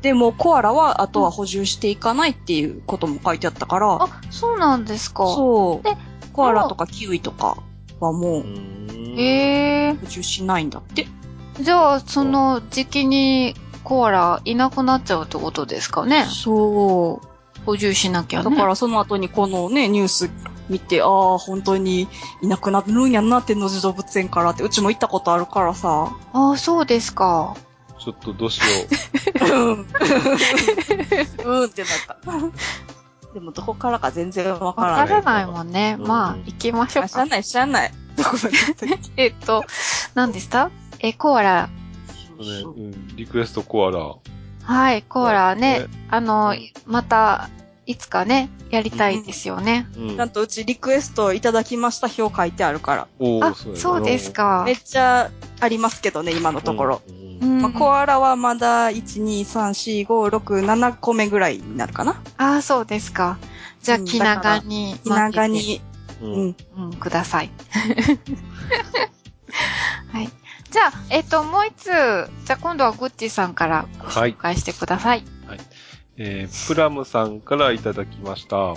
でもコアラはあとは補充していかないっていうことも書いてあったから、あ、そうなんですか。そうで。コアラとかキウイとかはもううんへえ。補充しないんだって。じゃあ、その時期にコアラいなくなっちゃうってことですかね？そう。補充しなきゃね。だからその後にこのね、ニュース見て、ああ、本当にいなくなるんやんな、天王寺動物園からって、うちも行ったことあるからさ。ああ、そうですか。ちょっとどうしよう ん。うんってなった。でもどこからか全然わわからない。からないもんね。うんまあ、行きましょうか。あ知らない、知らない。どこまで？えっと、何でした？え、コアラ。う。ねうんリクエストコアラ。はい、コアラねね。あの、また、いつかね、やりたいですよね。うんちゃんとうちリクエストいただきました表書いてあるから。あおー、やなそうですかめっちゃありますけどね、今のところ。うんうんまあ、コアラはまだ、1、2、3、4、5、6、7個目ぐらいになるかな。ああ、そうですか。じゃあ、うん気長に、気長。に。ううんん。うん、ください。はい。じゃあ、えっと、もう一つ、じゃあ今度はグッチさんからご紹介してください。えープラムさんからいただきました。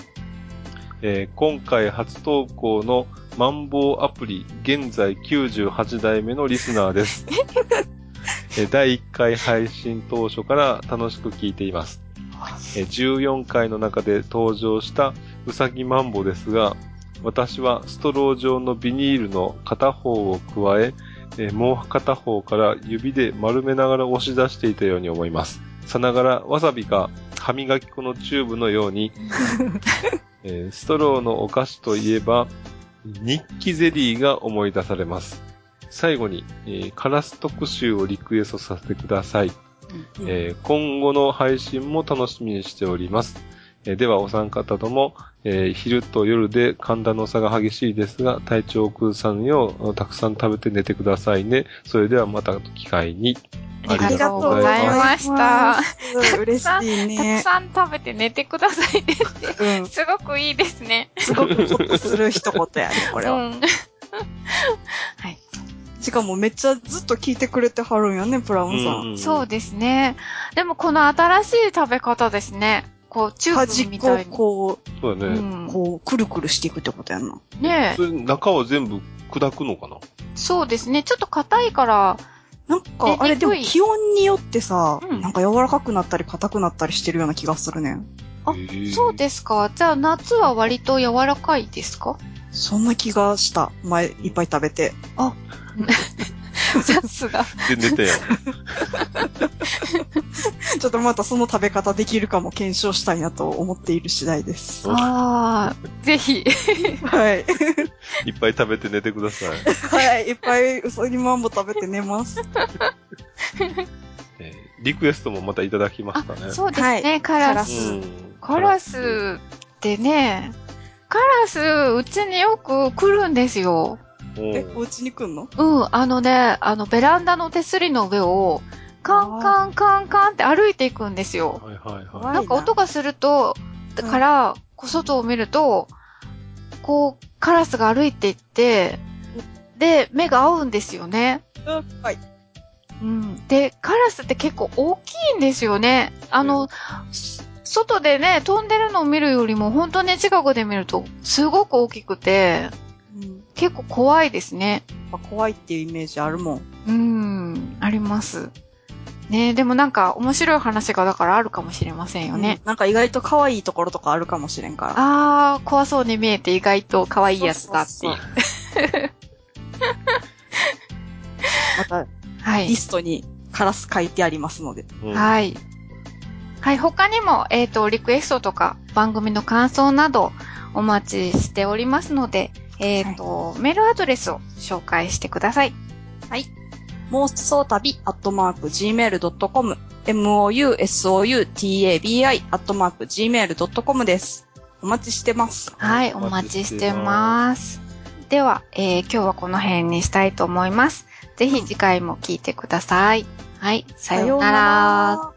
えー今回初投稿のマンボウアプリ、現在98代目のリスナーです。えー第1回配信当初から楽しく聞いています。えー14回の中で登場したウサギマンボですが、私はストロー状のビニールの片方を加え、えーもう片方から指で丸めながら押し出していたように思います。さながらわさびが歯磨き粉のチューブのように、えーストローのお菓子といえば、日記ゼリーが思い出されます。最後に、えーカラス特集をリクエストさせてください。えー今後の配信も楽しみにしております。えーでは、お三方とも、えー昼と夜で寒暖の差が激しいですが、体調を崩さぬよう、たくさん食べて寝てくださいね。それではまた機会に。ありがとうございました。す。嬉しいたくね。さん食べて寝てくださいねって。うん。すごくいいですね。すごくホッとする一言やね、これは。うん。はい。しかもめっちゃずっと聞いてくれてはるんやね、プラウンさん。そうですね。でもこの新しい食べ方ですね。こう、チューブみたいに。こそうだね。うんう、こう、くるくるしていくってことやんな。ねそれ中は全部砕くのかな？そうですね。ちょっと硬いから、なんでか、あれでも気温によってさ、うんなんか柔らかくなったり硬くなったりしてるような気がするね。あそうですか。じゃあ夏は割と柔らかいですか？そんな気がした。前、いっぱい食べて。さすが。で、寝たやん。ちょっとまたその食べ方できるかも検証したいなと思っている次第です。ああ、ぜひ。はい。いっぱい食べて寝てください。はい。いっぱいうさぎマンボ食べて寝ます。えーリクエストもまたいただきましたね。そうですね、カラス。うんカラスってね、カラス、うちによく来るんですよ。え、おお家に来んの？うん、あのね、あの、ベランダの手すりの上を、カンカンカンカンって歩いていくんですよ。はいはいは怖いなんか音がすると、うんから、こう外を見ると、こう、カラスが歩いていって、で、目が合うんですよね。はい。うん。で、カラスって結構大きいんですよね。あの、す外でね、飛んでるのを見るよりも、本当に近くで見ると、すごく大きくて、うん。結構怖いですね。怖いっていうイメージあるもん。うん、あります。ねでもなんか面白い話がだからあるかもしれませんよね。うんなんか意外と可愛いところとかあるかもしれんから。あー、怖そうに見えて意外と可愛いやつだっていう。そう また、はいリ。ストにカラス書いてありますので。い。うんはい。はい、他にも、えっ、と、リクエストとか、番組の感想など、お待ちしておりますので、えっ、と、メールアドレスを紹介してください。妄想旅アットマーク gmail.com、mousoutabi アットマーク gmail.com です。お待ちしてます。はい、お待ちしてます。では、えー今日はこの辺にしたいと思います。ぜひ次回も聞いてください。はい、さようなら。